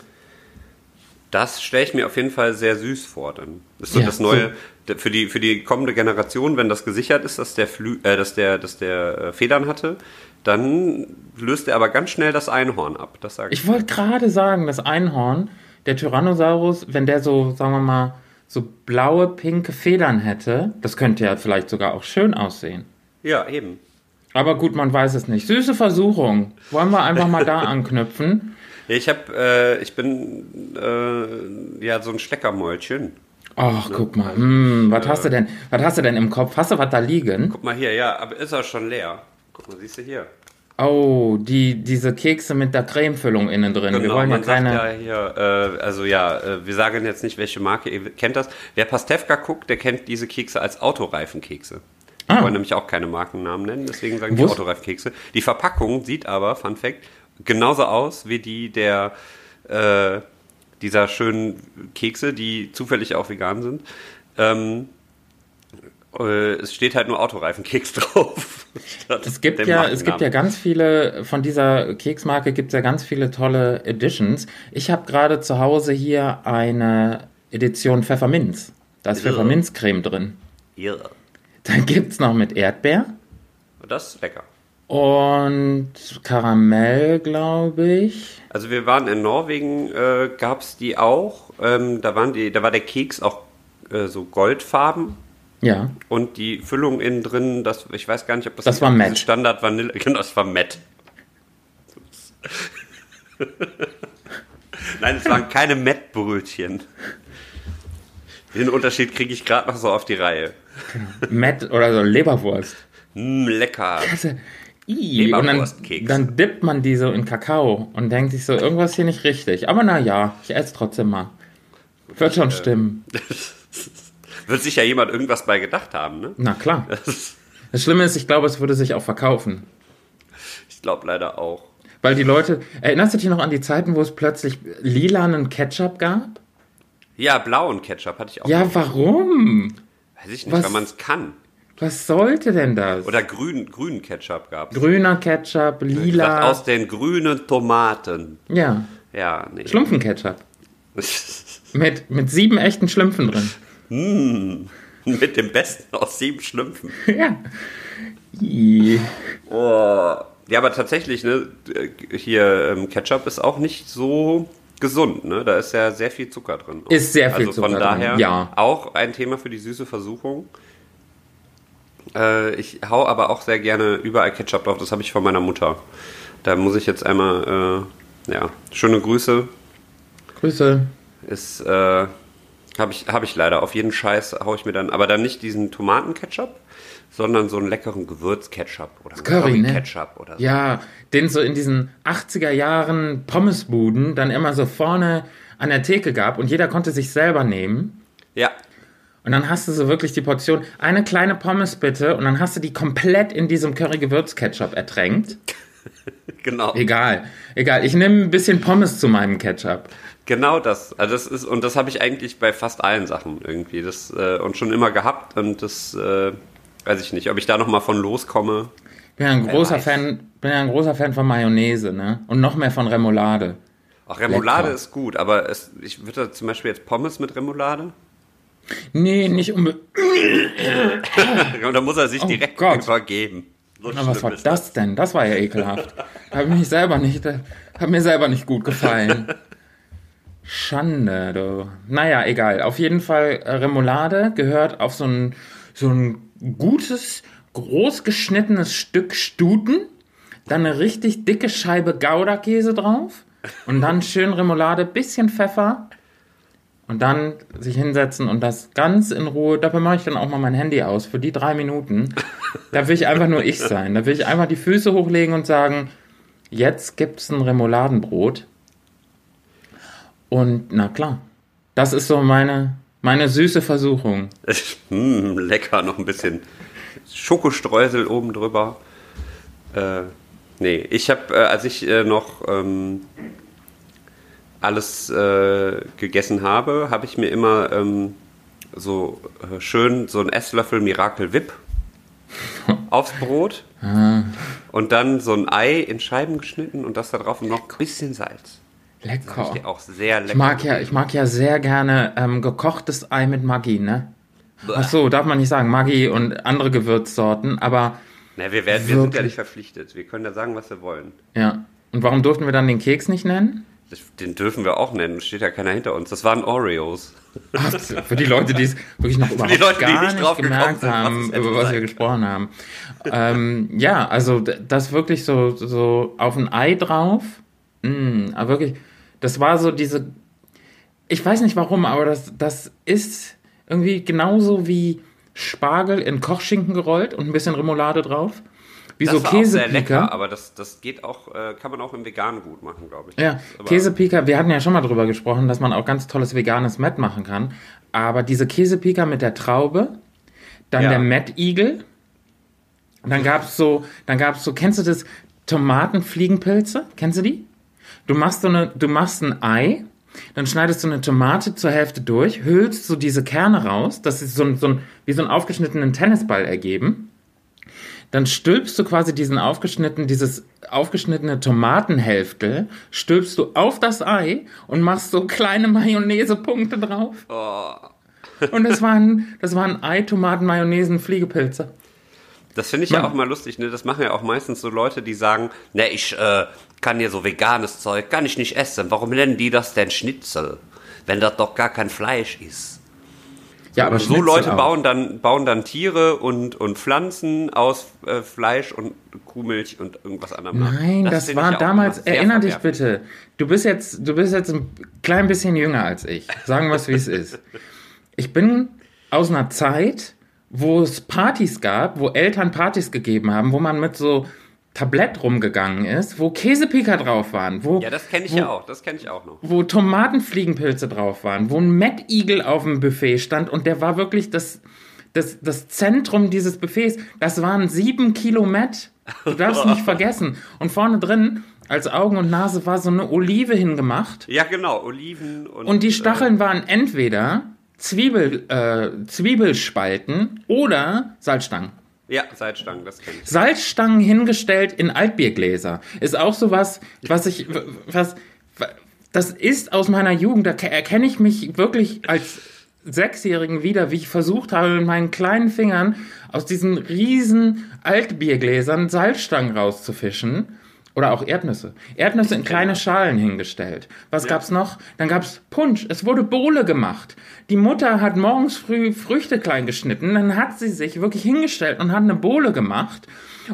Das stelle ich mir auf jeden Fall sehr süß vor. Dann ist so ja, das neue so. für die für die kommende Generation, wenn das gesichert ist, dass der Flü äh, dass der dass der äh, Federn hatte, dann löst er aber ganz schnell das Einhorn ab. Das sage ich. Ich wollte gerade sagen, das Einhorn, der Tyrannosaurus, wenn der so, sagen wir mal, so blaue, pinke Federn hätte, das könnte ja vielleicht sogar auch schön aussehen. Ja, eben. Aber gut, man weiß es nicht. Süße Versuchung. Wollen wir einfach mal da <laughs> anknüpfen? Ich habe, äh, ich bin äh, ja so ein Schleckermäulchen. Ach, ne? guck mal. Hm, was äh, hast du denn? Was hast du denn im Kopf? Hast du was da liegen? Guck mal hier, ja, aber ist er schon leer. Guck mal, siehst du hier. Oh, die, diese Kekse mit der Cremefüllung innen drin. Genau, wir wollen ja keine. Ja hier, äh, also ja, äh, wir sagen jetzt nicht, welche Marke, ihr kennt das. Wer Pastewka guckt, der kennt diese Kekse als Autoreifenkekse. Ah. wollen nämlich auch keine Markennamen nennen, deswegen sagen die Wus- Autoreifkekse. Die Verpackung sieht aber, Fun Fact, genauso aus wie die der äh, dieser schönen Kekse, die zufällig auch vegan sind. Ähm, äh, es steht halt nur Autoreifenkeks <laughs> drauf. Es gibt ja, es gibt ja ganz viele, von dieser Keksmarke gibt es ja ganz viele tolle Editions. Ich habe gerade zu Hause hier eine Edition Pfefferminz. Da ist Ja. Pfefferminzcreme drin. Ja. Dann gibt es noch mit Erdbeer Das ist lecker. Und Karamell, glaube ich. Also wir waren in Norwegen, äh, gab es die auch. Ähm, da, waren die, da war der Keks auch äh, so goldfarben Ja. und die Füllung innen drin, das, ich weiß gar nicht, ob das, Das war matt. Standard Vanille, <laughs> genau, das war matt. <laughs> Nein, es waren keine Mettbrötchen. Den Unterschied kriege ich gerade noch so auf die Reihe. Matt oder so Leberwurst. Mm, lecker. Also, ii, und dann, dann dippt man die so in Kakao und denkt sich so, irgendwas hier nicht richtig. Aber naja, ich esse trotzdem mal. Wird schon stimmen. <laughs> Wird sich ja jemand irgendwas bei gedacht haben, ne? Na klar. Das Schlimme ist, ich glaube, es würde sich auch verkaufen. Ich glaube leider auch. Weil die Leute, erinnerst du dich noch an die Zeiten, wo es plötzlich lilanen Ketchup gab? Ja, blauen Ketchup hatte ich auch. Ja, warum? Weiß ich nicht, was- weil man es kann. Was sollte denn das? Oder grün, grünen Ketchup gab es. Grüner Ketchup, lila. Aus den grünen Tomaten. ja, Ja, nee. Schlumpfenketchup. <laughs> Mit, mit sieben echten Schlümpfen drin. Mit dem Besten aus sieben Schlümpfen. <laughs> ja. Oh. Ja, aber tatsächlich, ne, hier ähm, Ketchup ist auch nicht so gesund, ne? Da ist ja sehr viel Zucker drin. Ist sehr viel also Zucker von drin, daher ja. auch ein Thema für die süße Versuchung. Äh, ich hau aber auch sehr gerne überall Ketchup drauf. Das habe ich von meiner Mutter. Da muss ich jetzt einmal, äh, ja, schöne Grüße. Grüße. Ist, äh, habe ich, hab ich leider. Auf jeden Scheiß hau ich mir dann, aber dann nicht diesen Tomatenketchup, sondern so einen leckeren Gewürzketchup oder Curry, ne? Oder so. Ja, den so in diesen 80er Jahren Pommesbuden dann immer so vorne an der Theke gab und jeder konnte sich selber nehmen. Und dann hast du so wirklich die Portion, eine kleine Pommes bitte, und dann hast du die komplett in diesem Curry-Gewürz-Ketchup ertränkt. <laughs> genau. Egal, egal. Ich nehme ein bisschen Pommes zu meinem Ketchup. Genau das. Also das ist, und das habe ich eigentlich bei fast allen Sachen irgendwie. Das, äh, und schon immer gehabt. Und das äh, weiß ich nicht, ob ich da nochmal von loskomme. Bin ja ein großer. Fan, bin ja ein großer Fan von Mayonnaise, ne? Und noch mehr von Remoulade. Auch Remoulade Lecker. ist gut, aber es, ich würde zum Beispiel jetzt Pommes mit Remoulade. Nee, nicht unbedingt. Und da muss er sich direkt Oh Gott. übergeben. So Na, was war das denn? Das war ja ekelhaft. Hat mich selber nicht, hat mir selber nicht gut gefallen. Schande, du. Naja, egal. Auf jeden Fall, äh, Remoulade gehört auf so ein, so ein gutes, groß geschnittenes Stück Stuten, dann eine richtig dicke Scheibe Gouda-Käse drauf und dann schön Remoulade, bisschen Pfeffer und dann sich hinsetzen und das ganz in Ruhe. Dafür mache ich dann auch mal mein Handy aus für die drei Minuten. <laughs> Da will ich einfach nur ich sein. Da will ich einfach die Füße hochlegen und sagen, jetzt gibt's ein Remouladenbrot. Und na klar, das ist so meine, meine süße Versuchung. Mm, <laughs> lecker, noch ein bisschen Schokostreusel oben drüber. Äh, nee, ich habe, äh, als ich äh, noch ähm, alles äh, gegessen habe, habe ich mir immer ähm, so äh, schön so einen Esslöffel Miracle Whip <laughs> aufs Brot und dann so ein Ei in Scheiben geschnitten und das da drauf und noch ein bisschen Salz. Lecker. Ist auch sehr lecker. Ich mag ja, ich mag ja sehr gerne ähm, gekochtes Ei mit Maggi, ne? Ach so, darf man nicht sagen, Maggi und andere Gewürzsorten, aber Na, wir, werden, wir sind ja nicht verpflichtet. Wir können ja sagen, was wir wollen. ja. Und warum durften wir dann den Keks nicht nennen? Den dürfen wir auch nennen, steht ja keiner hinter uns. Das waren Oreos. Ach, für die Leute, die es wirklich noch <laughs> überhaupt Leute, die gar nicht nicht, gemerkt haben, über was sein wir gesprochen haben. ähm, ja, also das wirklich so, so auf ein Ei drauf. Mm, aber wirklich, das war so diese. Ich weiß nicht warum, aber das, das ist irgendwie genauso wie Spargel in Kochschinken gerollt und ein bisschen Remoulade drauf. Wie Das so Käsepika. aber das, das geht auch, äh, kann man auch im Veganen gut machen, glaube ich. Ja, Käsepika, wir hatten ja schon mal drüber gesprochen, dass man auch ganz tolles veganes Met machen kann. Aber diese Käsepika mit der Traube, dann Ja. der Met-Igel Und dann gab's so, dann gab's so, kennst du das Tomatenfliegenpilze? Kennst du die? Du machst so eine, du machst ein Ei, dann schneidest du eine Tomate zur Hälfte durch, hüllst so diese Kerne raus, dass sie so, ein- so ein, wie so einen aufgeschnittenen Tennisball ergeben. Dann stülpst du quasi diesen aufgeschnittenen, dieses aufgeschnittene Tomatenhälfte, stülpst du auf das Ei und machst so kleine Mayonnaise-Punkte drauf. Oh. Und das waren, das waren Ei, Tomaten, Mayonnaise, Fliegepilze. Das finde ich ja Man- auch mal lustig, ne? Das machen ja auch meistens so Leute, die sagen, ne, ich äh, kann hier so veganes Zeug, kann ich nicht essen. Warum nennen die das denn Schnitzel? Wenn das doch gar kein Fleisch ist. Ja, aber so Leute auch. bauen dann, bauen dann Tiere und, und Pflanzen aus äh, Fleisch und Kuhmilch und irgendwas anderem. Nein, das, finde war damals, erinner dich bitte. Du bist jetzt, du bist jetzt ein klein bisschen jünger als ich. Sagen wir es, wie es ist. Ich bin aus einer Zeit, wo es Partys gab, wo Eltern Partys gegeben haben, wo man mit so Tablett rumgegangen ist, wo Käsepika drauf waren, wo, Ja, das kenne ich wo, ja auch, das kenne ich auch noch. wo Tomatenfliegenpilze drauf waren, wo ein Mettigel auf dem Buffet stand und der war wirklich das, das, das Zentrum dieses Buffets. Das waren sieben Kilo Met. Du darfst nicht <laughs> vergessen. Und vorne drin, als Augen und Nase, war so eine Olive hingemacht. Ja, genau, Oliven und. Und die Stacheln waren entweder Zwiebel, äh, Zwiebelspalten oder Salzstangen. Ja, Salzstangen, das kenne ich. Salzstangen hingestellt in Altbiergläser. Ist auch sowas, was ich, was, das ist aus meiner Jugend, da ke- erkenne ich mich wirklich als Sechsjährigen wieder, wie ich versucht habe, mit meinen kleinen Fingern aus diesen riesen Altbiergläsern Salzstangen rauszufischen. Oder auch Erdnüsse. Erdnüsse in kleine Schalen hingestellt. Was gab's noch? Dann gab's Punsch. Es wurde Bohle gemacht. Die Mutter hat morgens früh Früchte klein geschnitten. Dann hat sie sich wirklich hingestellt und hat eine Bohle gemacht.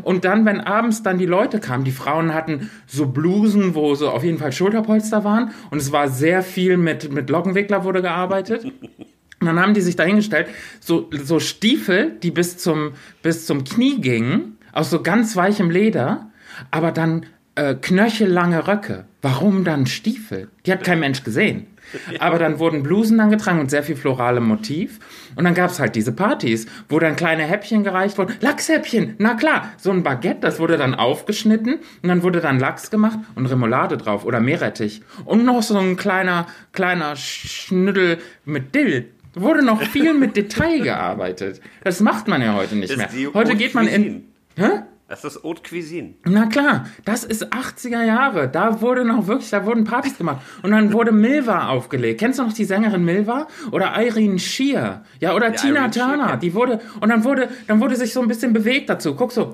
Und dann, wenn abends dann die Leute kamen, die Frauen hatten so Blusen, wo so auf jeden Fall Schulterpolster waren. Und es war sehr viel mit, mit Lockenwickler wurde gearbeitet. Und dann haben die sich dahingestellt, so, so Stiefel, die bis zum, bis zum Knie gingen, aus so ganz weichem Leder, aber dann äh, knöchellange Röcke. Warum dann Stiefel? Die hat kein Mensch gesehen. Aber dann wurden Blusen dann getragen und sehr viel floralem Motiv. Und dann gab's halt diese Partys, wo dann kleine Häppchen gereicht wurden. Lachshäppchen, na klar. So ein Baguette, das wurde dann aufgeschnitten und dann wurde dann Lachs gemacht und Remoulade drauf oder Meerrettich. Und noch so ein kleiner, kleiner Schnüddel mit Dill. Wurde noch viel mit Detail gearbeitet. Das macht man ja heute nicht mehr. Heute geht man in. Hä? Das ist Haute Cuisine. Na klar, das ist 80er Jahre. Da wurde noch wirklich, da wurden Partys gemacht. Und dann wurde Milva aufgelegt. Kennst du noch die Sängerin Milva? Oder Irene Shear? Ja, oder Tina Irene Shear Turner. kenn Die wurde, und dann wurde, dann wurde sich so ein bisschen bewegt dazu. Guck so.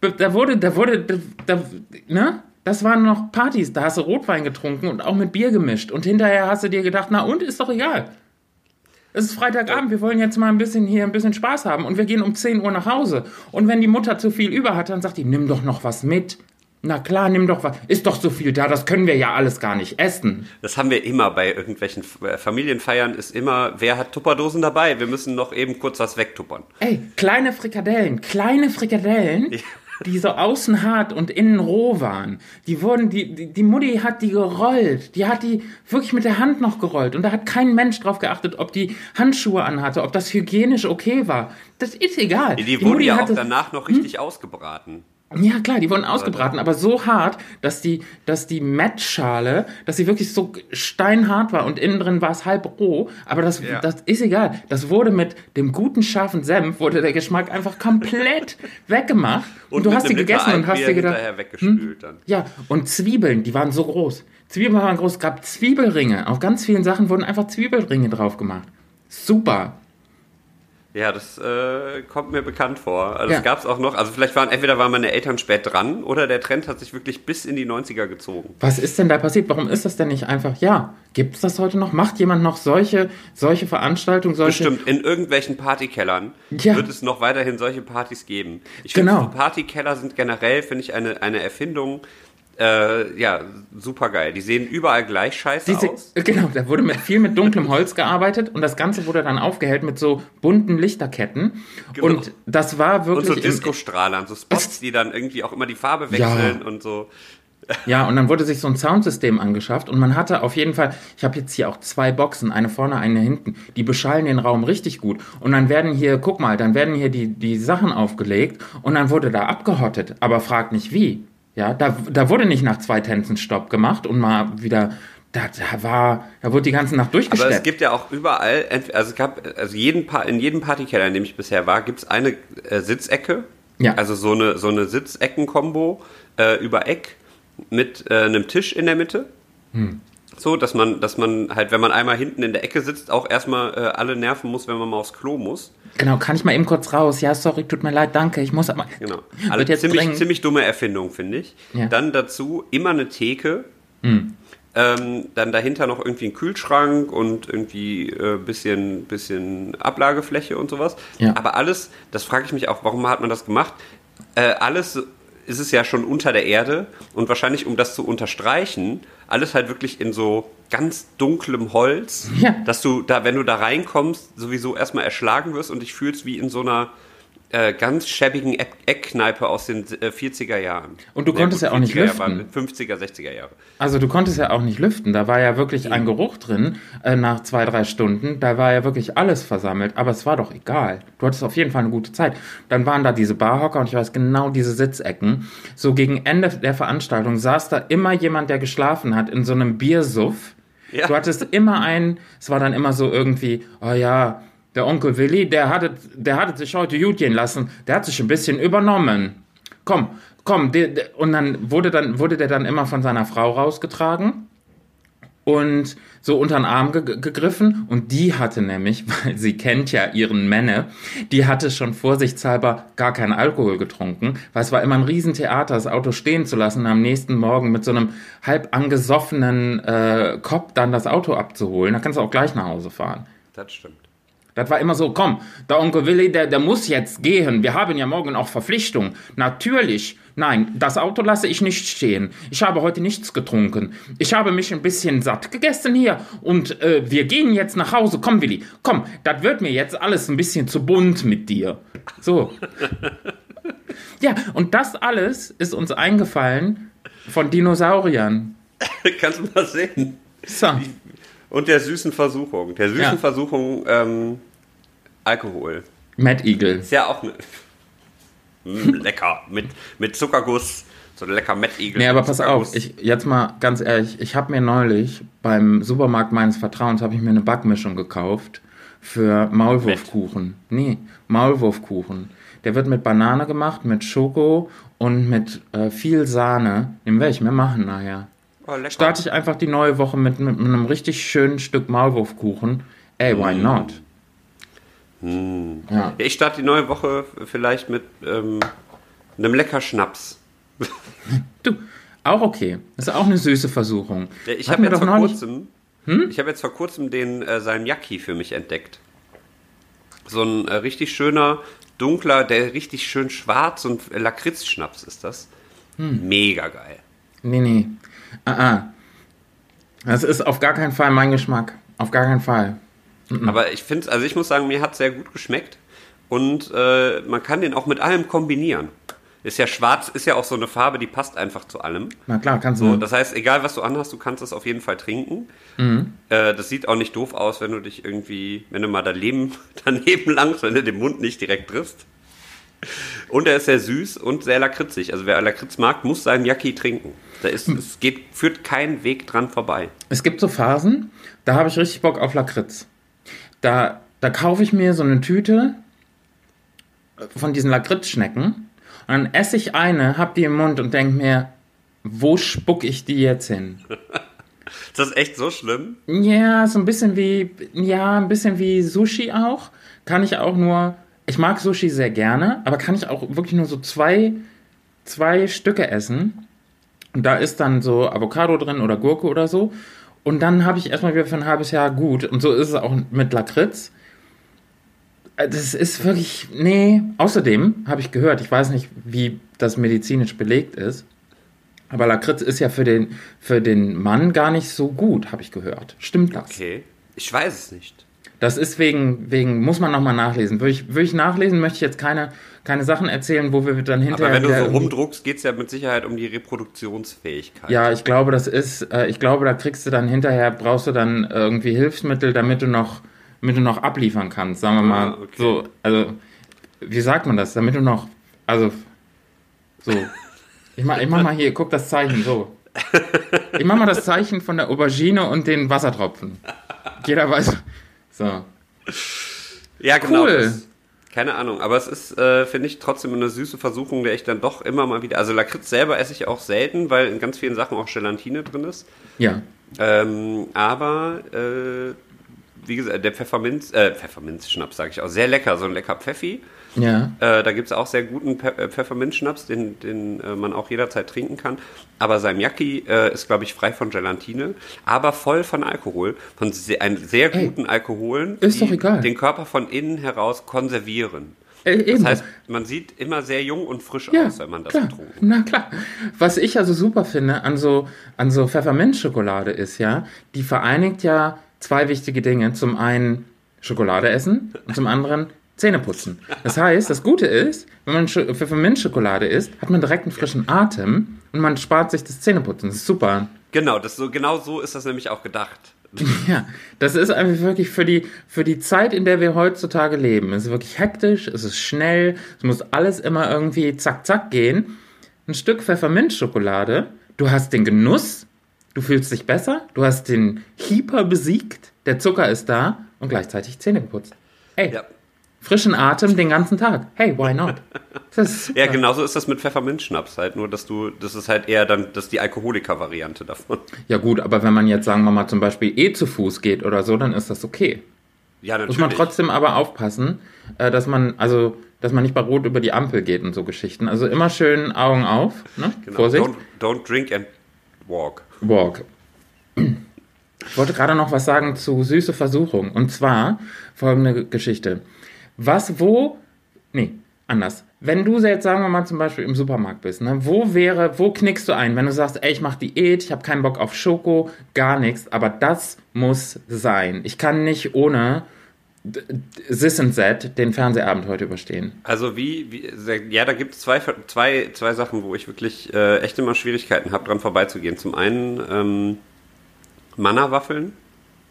Da, da wurde, da wurde, da, da, ne? Das waren noch Partys. Da hast du Rotwein getrunken und auch mit Bier gemischt. Und hinterher hast du dir gedacht, na und, ist doch egal. Es ist Freitagabend, wir wollen jetzt mal ein bisschen hier ein bisschen Spaß haben und wir gehen um 10 Uhr nach Hause. Und wenn die Mutter zu viel über hat, dann sagt die, nimm doch noch was mit. Na klar, nimm doch was. Ist doch so viel da, das können wir ja alles gar nicht essen. Das haben wir immer bei irgendwelchen äh, Familienfeiern, ist immer, wer hat Tupperdosen dabei? Wir müssen noch eben kurz was wegtuppern. Ey, kleine Frikadellen, kleine Frikadellen, die so außen hart und innen roh waren. Die wurden, die, die, die Mutti hat die gerollt. Die hat die wirklich mit der Hand noch gerollt. Und da hat kein Mensch drauf geachtet, ob die Handschuhe anhatte, ob das hygienisch okay war. Das ist egal. Die, wurden Mutti ja auch hatte- danach noch richtig ausgebraten. Ja, klar, die wurden ausgebraten, aber so hart, dass die, dass die Mettschale, dass sie wirklich so steinhart war und innen drin war es halb roh, aber das, Ja. das ist egal. Das wurde mit dem guten scharfen Senf, wurde der Geschmack einfach komplett <laughs> weggemacht und, du mit hast die gegessen und hast dir gedacht, dann. ja, und Zwiebeln, die waren so groß. Zwiebeln waren groß, es gab Zwiebelringe. Auf ganz vielen Sachen wurden einfach Zwiebelringe drauf gemacht. Super. Ja, das äh, kommt mir bekannt vor. Also Ja. das gab es auch noch. Also vielleicht waren entweder waren meine Eltern spät dran oder der Trend hat sich wirklich bis in die 90er gezogen. Was ist denn da passiert? Warum ist das denn nicht einfach? Ja, gibt es das heute noch? Macht jemand noch solche, solche Veranstaltungen, solche. Bestimmt in irgendwelchen Partykellern Ja. wird es noch weiterhin solche Partys geben. Ich Genau. finde, so Partykeller sind generell, finde ich, eine, eine Erfindung, äh, ja, super geil. Die sehen überall gleich scheiße Diese, aus. genau, da wurde mit viel mit dunklem Holz gearbeitet und das Ganze wurde dann aufgehellt mit so bunten Lichterketten. Genau. Und das war Und wirklich. so im- Disco-Strahlern, so Spots, <laughs> die dann irgendwie auch immer die Farbe wechseln und so. Ja, und dann wurde sich so ein Soundsystem angeschafft und man hatte auf jeden Fall, ich habe jetzt hier auch zwei Boxen, eine vorne, eine hinten, die beschallen den Raum richtig gut. Und dann werden hier, guck mal, dann werden hier die, die Sachen aufgelegt und dann wurde da abgehottet, aber fragt nicht wie. Ja, da, da wurde nicht nach zwei Tänzen Stopp gemacht und mal wieder da, da war, da wurde die ganze Nacht durchgestellt. Aber es gibt ja auch überall, also es gab, also jeden in jedem Partykeller, in dem ich bisher war, gibt es eine äh, Sitzecke. Ja. Also so eine, so eine Sitzecken-Kombo äh, über Eck mit äh, einem Tisch in der Mitte. Hm. So, dass man, dass man halt, wenn man einmal hinten in der Ecke sitzt, auch erstmal äh, alle nerven muss, wenn man mal aufs Klo muss. Genau, kann ich mal eben kurz raus? Ja, sorry, tut mir leid, danke, ich muss aber. Genau. <laughs> Also ziemlich, dringend. ziemlich dumme Erfindung, finde ich. Ja. Dann dazu immer eine Theke. Hm. Ähm, dann dahinter noch irgendwie ein Kühlschrank und irgendwie äh, bisschen, bisschen Ablagefläche und sowas. Ja. Aber alles, das frage ich mich auch, warum hat man das gemacht? Äh, alles ist es ja schon unter der Erde und wahrscheinlich, um das zu unterstreichen, alles halt wirklich in so ganz dunklem Holz, Ja. dass du da, wenn du da reinkommst, sowieso erstmal erschlagen wirst und dich fühlst wie in so einer äh, ganz schäbigen Eck Eckkneipe aus den äh, 40er Jahren. Und du konntest ja auch nicht 40er Jahre lüften. waren 50er, 60er Jahre. Also du konntest ja auch nicht lüften. Da war ja wirklich ein Geruch drin äh, nach zwei, drei Stunden. Da war ja wirklich alles versammelt. Aber es war doch egal. Du hattest auf jeden Fall eine gute Zeit. Dann waren da diese Barhocker und ich weiß genau diese Sitzecken. So gegen Ende der Veranstaltung saß da immer jemand, der geschlafen hat in so einem Biersuff. Ja. Du hattest immer einen, es war dann immer so irgendwie, oh ja, der Onkel Willi, der hatte, der hatte sich heute gut gehen lassen. Der hat sich ein bisschen übernommen. Komm, komm. Der, der, und dann wurde, dann wurde der dann immer von seiner Frau rausgetragen und so unter den Arm ge gegriffen. Und die hatte nämlich, <laughs> weil sie kennt ja ihren Männer, die hatte schon vorsichtshalber gar keinen Alkohol getrunken, weil es war immer ein Riesentheater, das Auto stehen zu lassen und am nächsten Morgen mit so einem halb angesoffenen äh, Kopf dann das Auto abzuholen. Da kannst du auch gleich nach Hause fahren. Das stimmt. Das war immer so, komm, der Onkel Willi, der, der muss jetzt gehen. Wir haben ja morgen auch Verpflichtung. Natürlich. Nein, das Auto lasse ich nicht stehen. Ich habe heute nichts getrunken. Ich habe mich ein bisschen satt gegessen hier. Und äh, wir gehen jetzt nach Hause. Komm, Willi, komm, das wird mir jetzt alles ein bisschen zu bunt mit dir. So. <laughs> ja, und das alles ist uns eingefallen von Dinosauriern. <laughs> Kannst du mal sehen. So. Und der süßen Versuchung. Der süßen Ja. Versuchung, ähm, Alkohol. Mad Eagle. Ist ja auch ne mm, lecker. Mit, mit Zuckerguss. So ein lecker Mettigel. Nee, aber mit pass Zuckerguss. auf, ich, jetzt mal ganz ehrlich, ich habe mir neulich beim Supermarkt meines Vertrauens habe ich mir eine Backmischung gekauft für Maulwurfkuchen. Nee, Maulwurfkuchen. Der wird mit Banane gemacht, mit Schoko und mit äh, viel Sahne. Den werde ich mir machen nachher. Oh. Starte ich einfach die neue Woche mit, mit, mit einem richtig schönen Stück Maulwurfkuchen. Ey, why not? Ja. Ja, ich starte die neue Woche vielleicht mit ähm, einem lecker Schnaps. <laughs> Du, auch okay. Das ist auch eine süße Versuchung. Ich habe jetzt vor kurzem, Hm? ich habe jetzt vor kurzem den äh, Salmiakki für mich entdeckt. So ein äh, richtig schöner, dunkler, der richtig schön schwarz und äh, Lakritzschnaps ist das. Hm. Mega geil. Nee, nee. Ah, ah. Das ist auf gar keinen Fall mein Geschmack. Auf gar keinen Fall. Aber ich finde, also ich muss sagen, mir hat sehr gut geschmeckt und äh, man kann den auch mit allem kombinieren. Ist ja schwarz, ist ja auch so eine Farbe, die passt einfach zu allem. Na klar, kannst du. So, das heißt, egal was du anhast, du kannst das auf jeden Fall trinken. Mhm. Äh, das sieht auch nicht doof aus, wenn du dich irgendwie, wenn du mal daneben, <laughs> daneben langst, wenn du den Mund nicht direkt triffst. Und er ist sehr süß und sehr lakritzig. Also wer Lakritz mag, muss seinen Yaki trinken. Da ist, es geht, führt kein Weg dran vorbei. Es gibt so Phasen, da habe ich richtig Bock auf Lakritz. Da, da kaufe ich mir so eine Tüte von diesen Lakritzschnecken und dann esse ich eine, hab die im Mund und denke mir, wo spuck ich die jetzt hin? <laughs> Ist das echt so schlimm? Ja, so ein bisschen wie, ja, ein bisschen wie Sushi auch. Kann ich auch nur, ich mag Sushi sehr gerne, aber kann ich auch wirklich nur so zwei, zwei Stücke essen. Und da ist dann so Avocado drin oder Gurke oder so. Und dann habe ich erstmal wieder für ein halbes Jahr gut. Und so ist es auch mit Lakritz. Äh, Das ist wirklich, nee. Außerdem habe ich gehört, ich weiß nicht, wie das medizinisch belegt ist, aber Lakritz ist ja für den, für den Mann gar nicht so gut, habe ich gehört. Stimmt das? Okay. Ich weiß es nicht. Das ist wegen, wegen muss man nochmal nachlesen. Würde ich, würde ich nachlesen, möchte ich jetzt keine, keine Sachen erzählen, wo wir dann hinterher. Aber wenn du so rumdruckst, geht es ja mit Sicherheit um die Reproduktionsfähigkeit. Ja, ich glaube, das ist, äh, ich glaube, da kriegst du dann hinterher, brauchst du dann irgendwie Hilfsmittel, damit du noch, damit du noch abliefern kannst, sagen wir mal. Ah, okay. So, also, wie sagt man das? Damit du noch, also, so. Ich mach, ich mach mal hier, guck das Zeichen, so. Ich mach mal das Zeichen von der Aubergine und den Wassertropfen. Jeder weiß. So. Ja, genau. Cool. Das, keine Ahnung, aber es ist, äh, finde ich, trotzdem eine süße Versuchung, der ich dann doch immer mal wieder. Also Lakritz selber esse ich auch selten, weil in ganz vielen Sachen auch Gelatine drin ist. Ja. Ähm, aber äh, wie gesagt, der Pfefferminz, äh, Pfefferminzschnaps sage ich auch, sehr lecker, so ein lecker Pfeffi. Ja. Äh, da gibt es auch sehr guten Pe äh, Pfefferminzschnaps, den, den äh, man auch jederzeit trinken kann. Aber Salmiakki äh, ist, glaube ich, frei von Gelatine, aber voll von Alkohol, von se ein sehr Ey, guten Alkoholen, ist doch egal. den Körper von innen heraus konservieren. Äh, Das eben. heißt, man sieht immer sehr jung und frisch Ja, aus, wenn man das klar. getrunken hat. Na klar. Was ich also super finde an so, an so Pfefferminzschokolade ist ja, die vereinigt ja zwei wichtige Dinge. Zum einen Schokolade essen und zum anderen Zähne putzen. Das heißt, das Gute ist, wenn man Scho- Pfefferminzschokolade isst, hat man direkt einen frischen Atem und man spart sich das Zähneputzen. Das ist super. Genau, das so, genau so ist das nämlich auch gedacht. <laughs> Ja, das ist einfach wirklich für die, für die Zeit, in der wir heutzutage leben. Es ist wirklich hektisch, es ist schnell, es muss alles immer irgendwie zack, zack gehen. Ein Stück Pfefferminzschokolade, du hast den Genuss, du fühlst dich besser, du hast den Hyper besiegt, der Zucker ist da und gleichzeitig Zähne geputzt. Hey, Ja. frischen Atem den ganzen Tag. Hey, why not? Ist. Ja, genauso ist das mit Pfefferminzschnaps halt, nur dass du, das ist halt eher dann, das die Alkoholiker-Variante davon. Ja gut, aber wenn man jetzt, sagen wir mal, zum Beispiel eh zu Fuß geht oder so, dann ist das okay. Ja, Muss man natürlich. trotzdem aber aufpassen, äh, dass man, also, dass man nicht bei Rot über die Ampel geht und so Geschichten. Also immer schön Augen auf, ne? Genau. Vorsicht. Don't, don't drink and walk. Walk. Ich wollte gerade noch was sagen zu süße Versuchung. Und zwar folgende Geschichte. Was, wo, nee, anders. Wenn du jetzt, sagen wir mal, zum Beispiel im Supermarkt bist, ne, wo wäre, wo knickst du ein, wenn du sagst, ey, ich mach Diät, ich habe keinen Bock auf Schoko, gar nichts, aber das muss sein. Ich kann nicht ohne Sis and Set den Fernsehabend heute überstehen. Also wie, wie ja, da gibt es zwei, zwei, zwei Sachen, wo ich wirklich äh, echt immer Schwierigkeiten habe, dran vorbeizugehen. Zum einen ähm, Manna-Waffeln.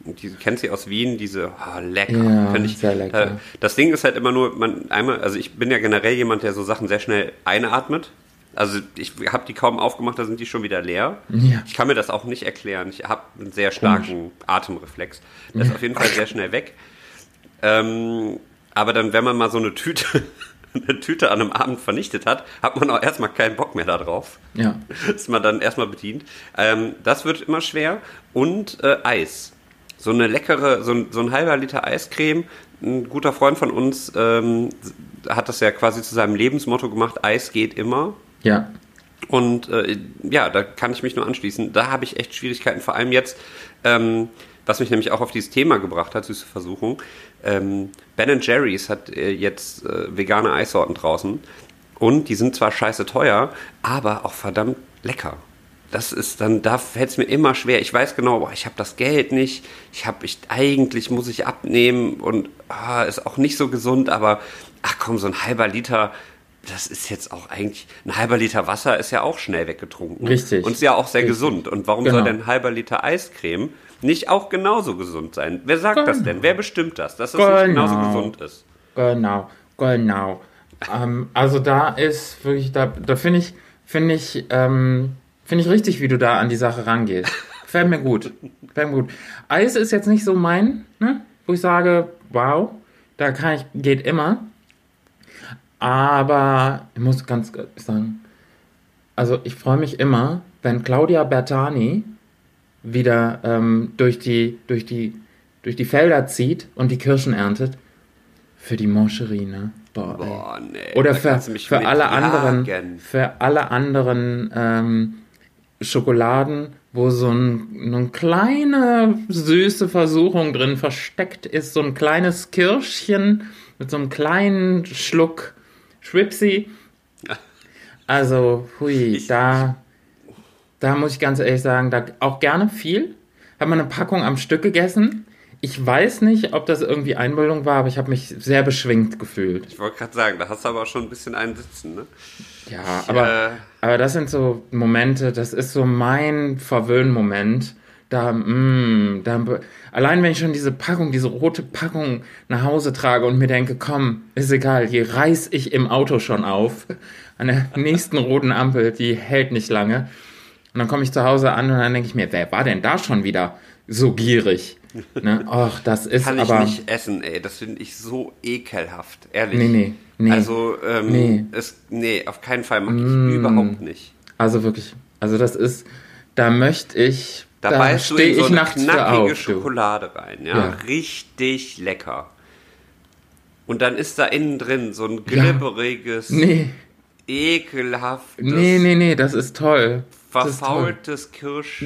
Die kennst du aus Wien, diese oh, lecker. Ja, ich, sehr lecker. äh, Das Ding ist halt immer nur, man einmal, also ich bin ja generell jemand, der so Sachen sehr schnell einatmet. Also ich habe die kaum aufgemacht, da sind die schon wieder leer. Ja. Ich kann mir das auch nicht erklären. Ich habe einen sehr starken Atemreflex. Der ist auf jeden Fall sehr schnell weg. Ähm, aber dann, wenn man mal so eine Tüte, <laughs> eine Tüte an einem Abend vernichtet hat, hat man auch erstmal keinen Bock mehr darauf. Ja. <laughs> Ist man dann erstmal bedient. Ähm, das wird immer schwer. Und äh, Eis. So eine leckere, so ein, so ein halber Liter Eiscreme. Ein guter Freund von uns ähm, hat das ja quasi zu seinem Lebensmotto gemacht, Eis geht immer. Ja. Und äh, ja, da kann ich mich nur anschließen. Da habe ich echt Schwierigkeiten, vor allem jetzt, ähm, was mich nämlich auch auf dieses Thema gebracht hat, süße Versuchung. Ähm, ben Jerry's hat äh, jetzt äh, vegane Eissorten draußen und die sind zwar scheiße teuer, aber auch verdammt lecker. Das ist dann, da fällt es mir immer schwer. Ich weiß genau, boah, ich habe das Geld nicht. Ich habe, ich eigentlich muss ich abnehmen und ah, ist auch nicht so gesund. Aber ach komm, so ein halber Liter, das ist jetzt auch eigentlich ein halber Liter Wasser ist ja auch schnell weggetrunken. Richtig. Und ist ja auch sehr Richtig. gesund. Und warum Genau. soll denn ein halber Liter Eiscreme nicht auch genauso gesund sein? Wer sagt das Genau. denn? Wer bestimmt das, dass das nicht genauso Genau. gesund ist? Genau, genau. ähm, also da ist wirklich, da, da finde ich, finde ich, ähm, finde ich richtig, wie du da an die Sache rangehst. <laughs> Gefällt mir gut. Gefällt mir gut. Eis ist jetzt nicht so mein, ne? wo ich sage, wow, da kann ich, geht immer. Aber ich muss ganz sagen, also ich freue mich immer, wenn Claudia Bertani wieder ähm, durch, die, durch, die, durch die Felder zieht und die Kirschen erntet. Für die Moncherie, ne? Boah. Boah, nee. Oder für, für alle anderen, für alle anderen ähm, Schokoladen, wo so ein, eine kleine süße Versuchung drin versteckt ist, so ein kleines Kirschchen mit so einem kleinen Schluck Schwipsi. <laughs> Also, hui, da, da muss ich ganz ehrlich sagen, da auch gerne viel. Habe mal eine Packung am Stück gegessen. ich weiß nicht, ob das irgendwie Einbildung war, aber ich habe mich sehr beschwingt gefühlt. Ich wollte gerade sagen, da hast du aber auch schon ein bisschen einen sitzen, ne? Ja, aber, äh, aber das sind so Momente, das ist so mein Verwöhnmoment. Da, mm, da, allein wenn ich schon diese Packung, diese rote Packung nach Hause trage und mir denke, komm, ist egal, die reiß ich im Auto schon auf. An der nächsten roten Ampel, die hält nicht lange. Und dann komme ich zu Hause an und dann denke ich mir, wer war denn da schon wieder so gierig? Ne? <laughs> Och, das ist Kann ich aber. nicht essen, ey. Das finde ich so ekelhaft, ehrlich. Nee, nee, nee. Also, ähm, Nee. Mm. Es, nee, auf keinen Fall mag ich überhaupt nicht. Also wirklich, also das ist, da möchte ich, Da, da beißt du stehe in so ich eine knackige auf. Schokolade rein, ja? Ja. Richtig lecker. Und dann ist da innen drin so ein glibberiges, Nee, ekelhaftes, nee, nee, nee, das ist toll. Verfaultes Kirsch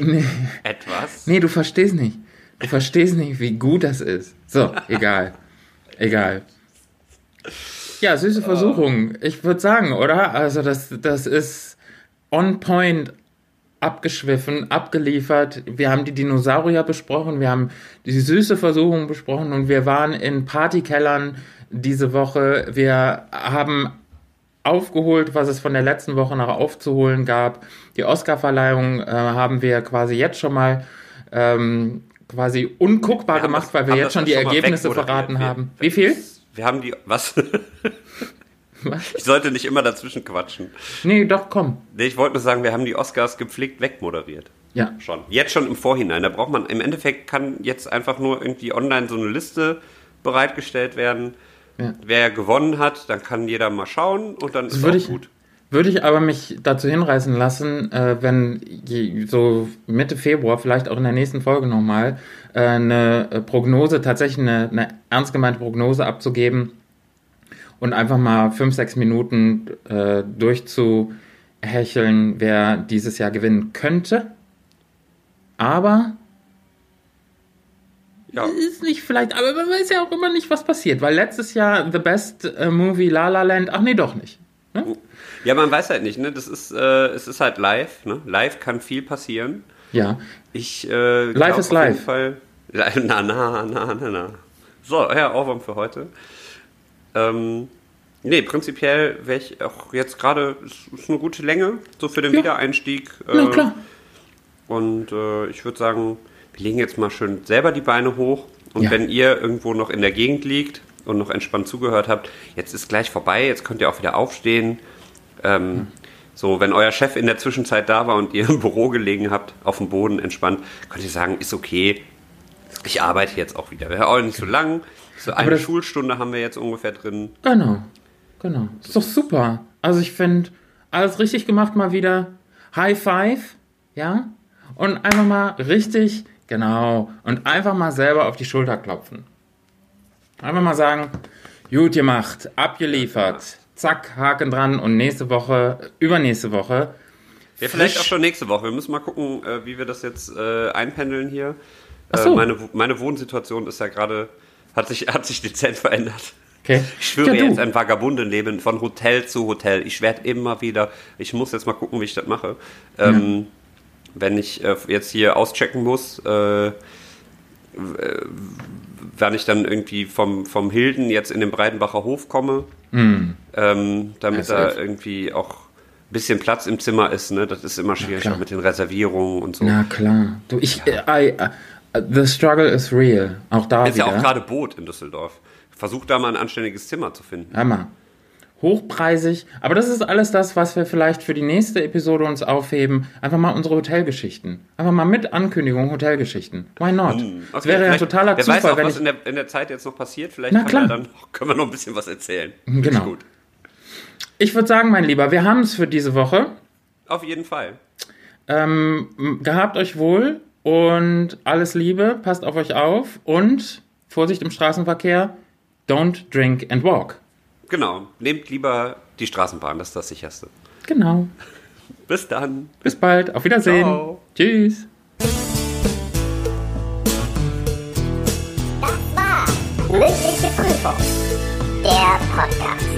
etwas. Nee, du verstehst nicht. Du verstehst nicht, wie gut das ist. So, egal. egal. Ja, süße Versuchung. Ich würde sagen, oder? Also das, das ist on point abgeschwiffen, abgeliefert. Wir haben die Dinosaurier besprochen, wir haben die süße Versuchung besprochen und wir waren in Partykellern diese Woche. Wir haben aufgeholt, was es von der letzten Woche noch aufzuholen gab. Die Oscarverleihung äh, haben wir quasi jetzt schon mal ähm, quasi unguckbar Wir gemacht, das- weil wir jetzt schon die schon Ergebnisse verraten Wir- haben. Wie viel? Wir haben die, was? <laughs> Was? Ich sollte nicht immer dazwischen quatschen. Nee, doch, komm. Nee, ich wollte nur sagen, wir haben die Oscars gepflegt wegmoderiert. Ja. Schon. Jetzt schon im Vorhinein. Da braucht man, im Endeffekt kann jetzt einfach nur irgendwie online so eine Liste bereitgestellt werden. Ja. Wer gewonnen hat, dann kann jeder mal schauen und dann ist ich- gut. Würde ich aber mich dazu hinreißen lassen, äh, wenn je, so Mitte Februar, vielleicht auch in der nächsten Folge nochmal, äh, eine äh, Prognose, tatsächlich eine, eine ernst gemeinte Prognose abzugeben und einfach mal fünf, sechs Minuten äh, durchzuhecheln, wer dieses Jahr gewinnen könnte. Aber Ja. ist nicht vielleicht, aber man weiß ja auch immer nicht, was passiert, weil letztes Jahr The Best äh, Movie La La Land, ach nee, doch nicht. Ne? ja, man weiß halt nicht, ne? Das ist, äh, es ist halt live, ne? Live kann viel passieren. Ja, Ich, äh, Live glaub is auf live. jeden Fall. <laughs> Na, na, na, na, na. So, ja, Ohrwurm für heute. Ähm, nee, prinzipiell wäre ich auch jetzt gerade, ist, ist eine gute Länge, so für den Ja. Wiedereinstieg. na äh, klar. Und äh, ich würde sagen, legen jetzt mal schön selber die Beine hoch. Und Ja. wenn ihr irgendwo noch in der Gegend liegt und noch entspannt zugehört habt, jetzt ist gleich vorbei, jetzt könnt ihr auch wieder aufstehen. Ähm, So, wenn euer Chef in der Zwischenzeit da war und ihr im Büro gelegen habt, auf dem Boden entspannt, könnt ihr sagen, ist okay, ich arbeite jetzt auch wieder. Wäre auch nicht so lang. So eine das- Schulstunde haben wir jetzt ungefähr drin. Genau, genau. Ist doch super. Also ich finde, alles richtig gemacht mal wieder. High Five, ja? Und einfach mal richtig, genau. Und einfach mal selber auf die Schulter klopfen. Einfach mal sagen, gut gemacht, abgeliefert. Zack, Haken dran und nächste Woche, übernächste Woche. Ja, vielleicht auch schon nächste Woche. Wir müssen mal gucken, äh, wie wir das jetzt äh, einpendeln hier. Ach so. Äh, meine, meine Wohnsituation ist ja gerade, hat sich, <laughs> hat sich dezent verändert. Okay. Ich schwöre ja, jetzt ein Vagabundenleben von Hotel zu Hotel. Ich werde immer wieder, ich muss jetzt mal gucken, wie ich das mache. Ähm, Wenn ich äh, jetzt hier auschecken muss, äh, wenn ich dann irgendwie vom, vom Hilden jetzt in den Breidenbacher Hof komme, ähm, damit Ja, da irgendwie auch ein bisschen Platz im Zimmer ist. Ne? Das ist immer schwierig, mit den Reservierungen und so. Na klar. Du, ich, I, I, the struggle is real. Auch da ist ja wieder. auch gerade Boot in Düsseldorf. Versuch da mal ein anständiges Zimmer zu finden. Hammer. Hochpreisig. Aber das ist alles das, was wir vielleicht für die nächste Episode uns aufheben. Einfach mal unsere Hotelgeschichten. Einfach mal mit Ankündigung Hotelgeschichten. Why not? Das Hm, Okay, wäre ja totaler Wer Zufall, weiß auch, wenn was in der, in der Zeit jetzt noch passiert. Vielleicht Na er dann, <laughs> können wir noch ein bisschen was erzählen. Finde Genau. Ich würde sagen, mein Lieber, wir haben es für diese Woche. Auf jeden Fall. Ähm, gehabt euch wohl und alles Liebe. Passt auf euch auf und Vorsicht im Straßenverkehr. Don't drink and walk. Genau. Nehmt lieber die Straßenbahn, das ist das sicherste. Genau. Bis dann. Bis bald. Auf Wiedersehen. Ciao. Tschüss. Mündliche Prüfung. Der Podcast.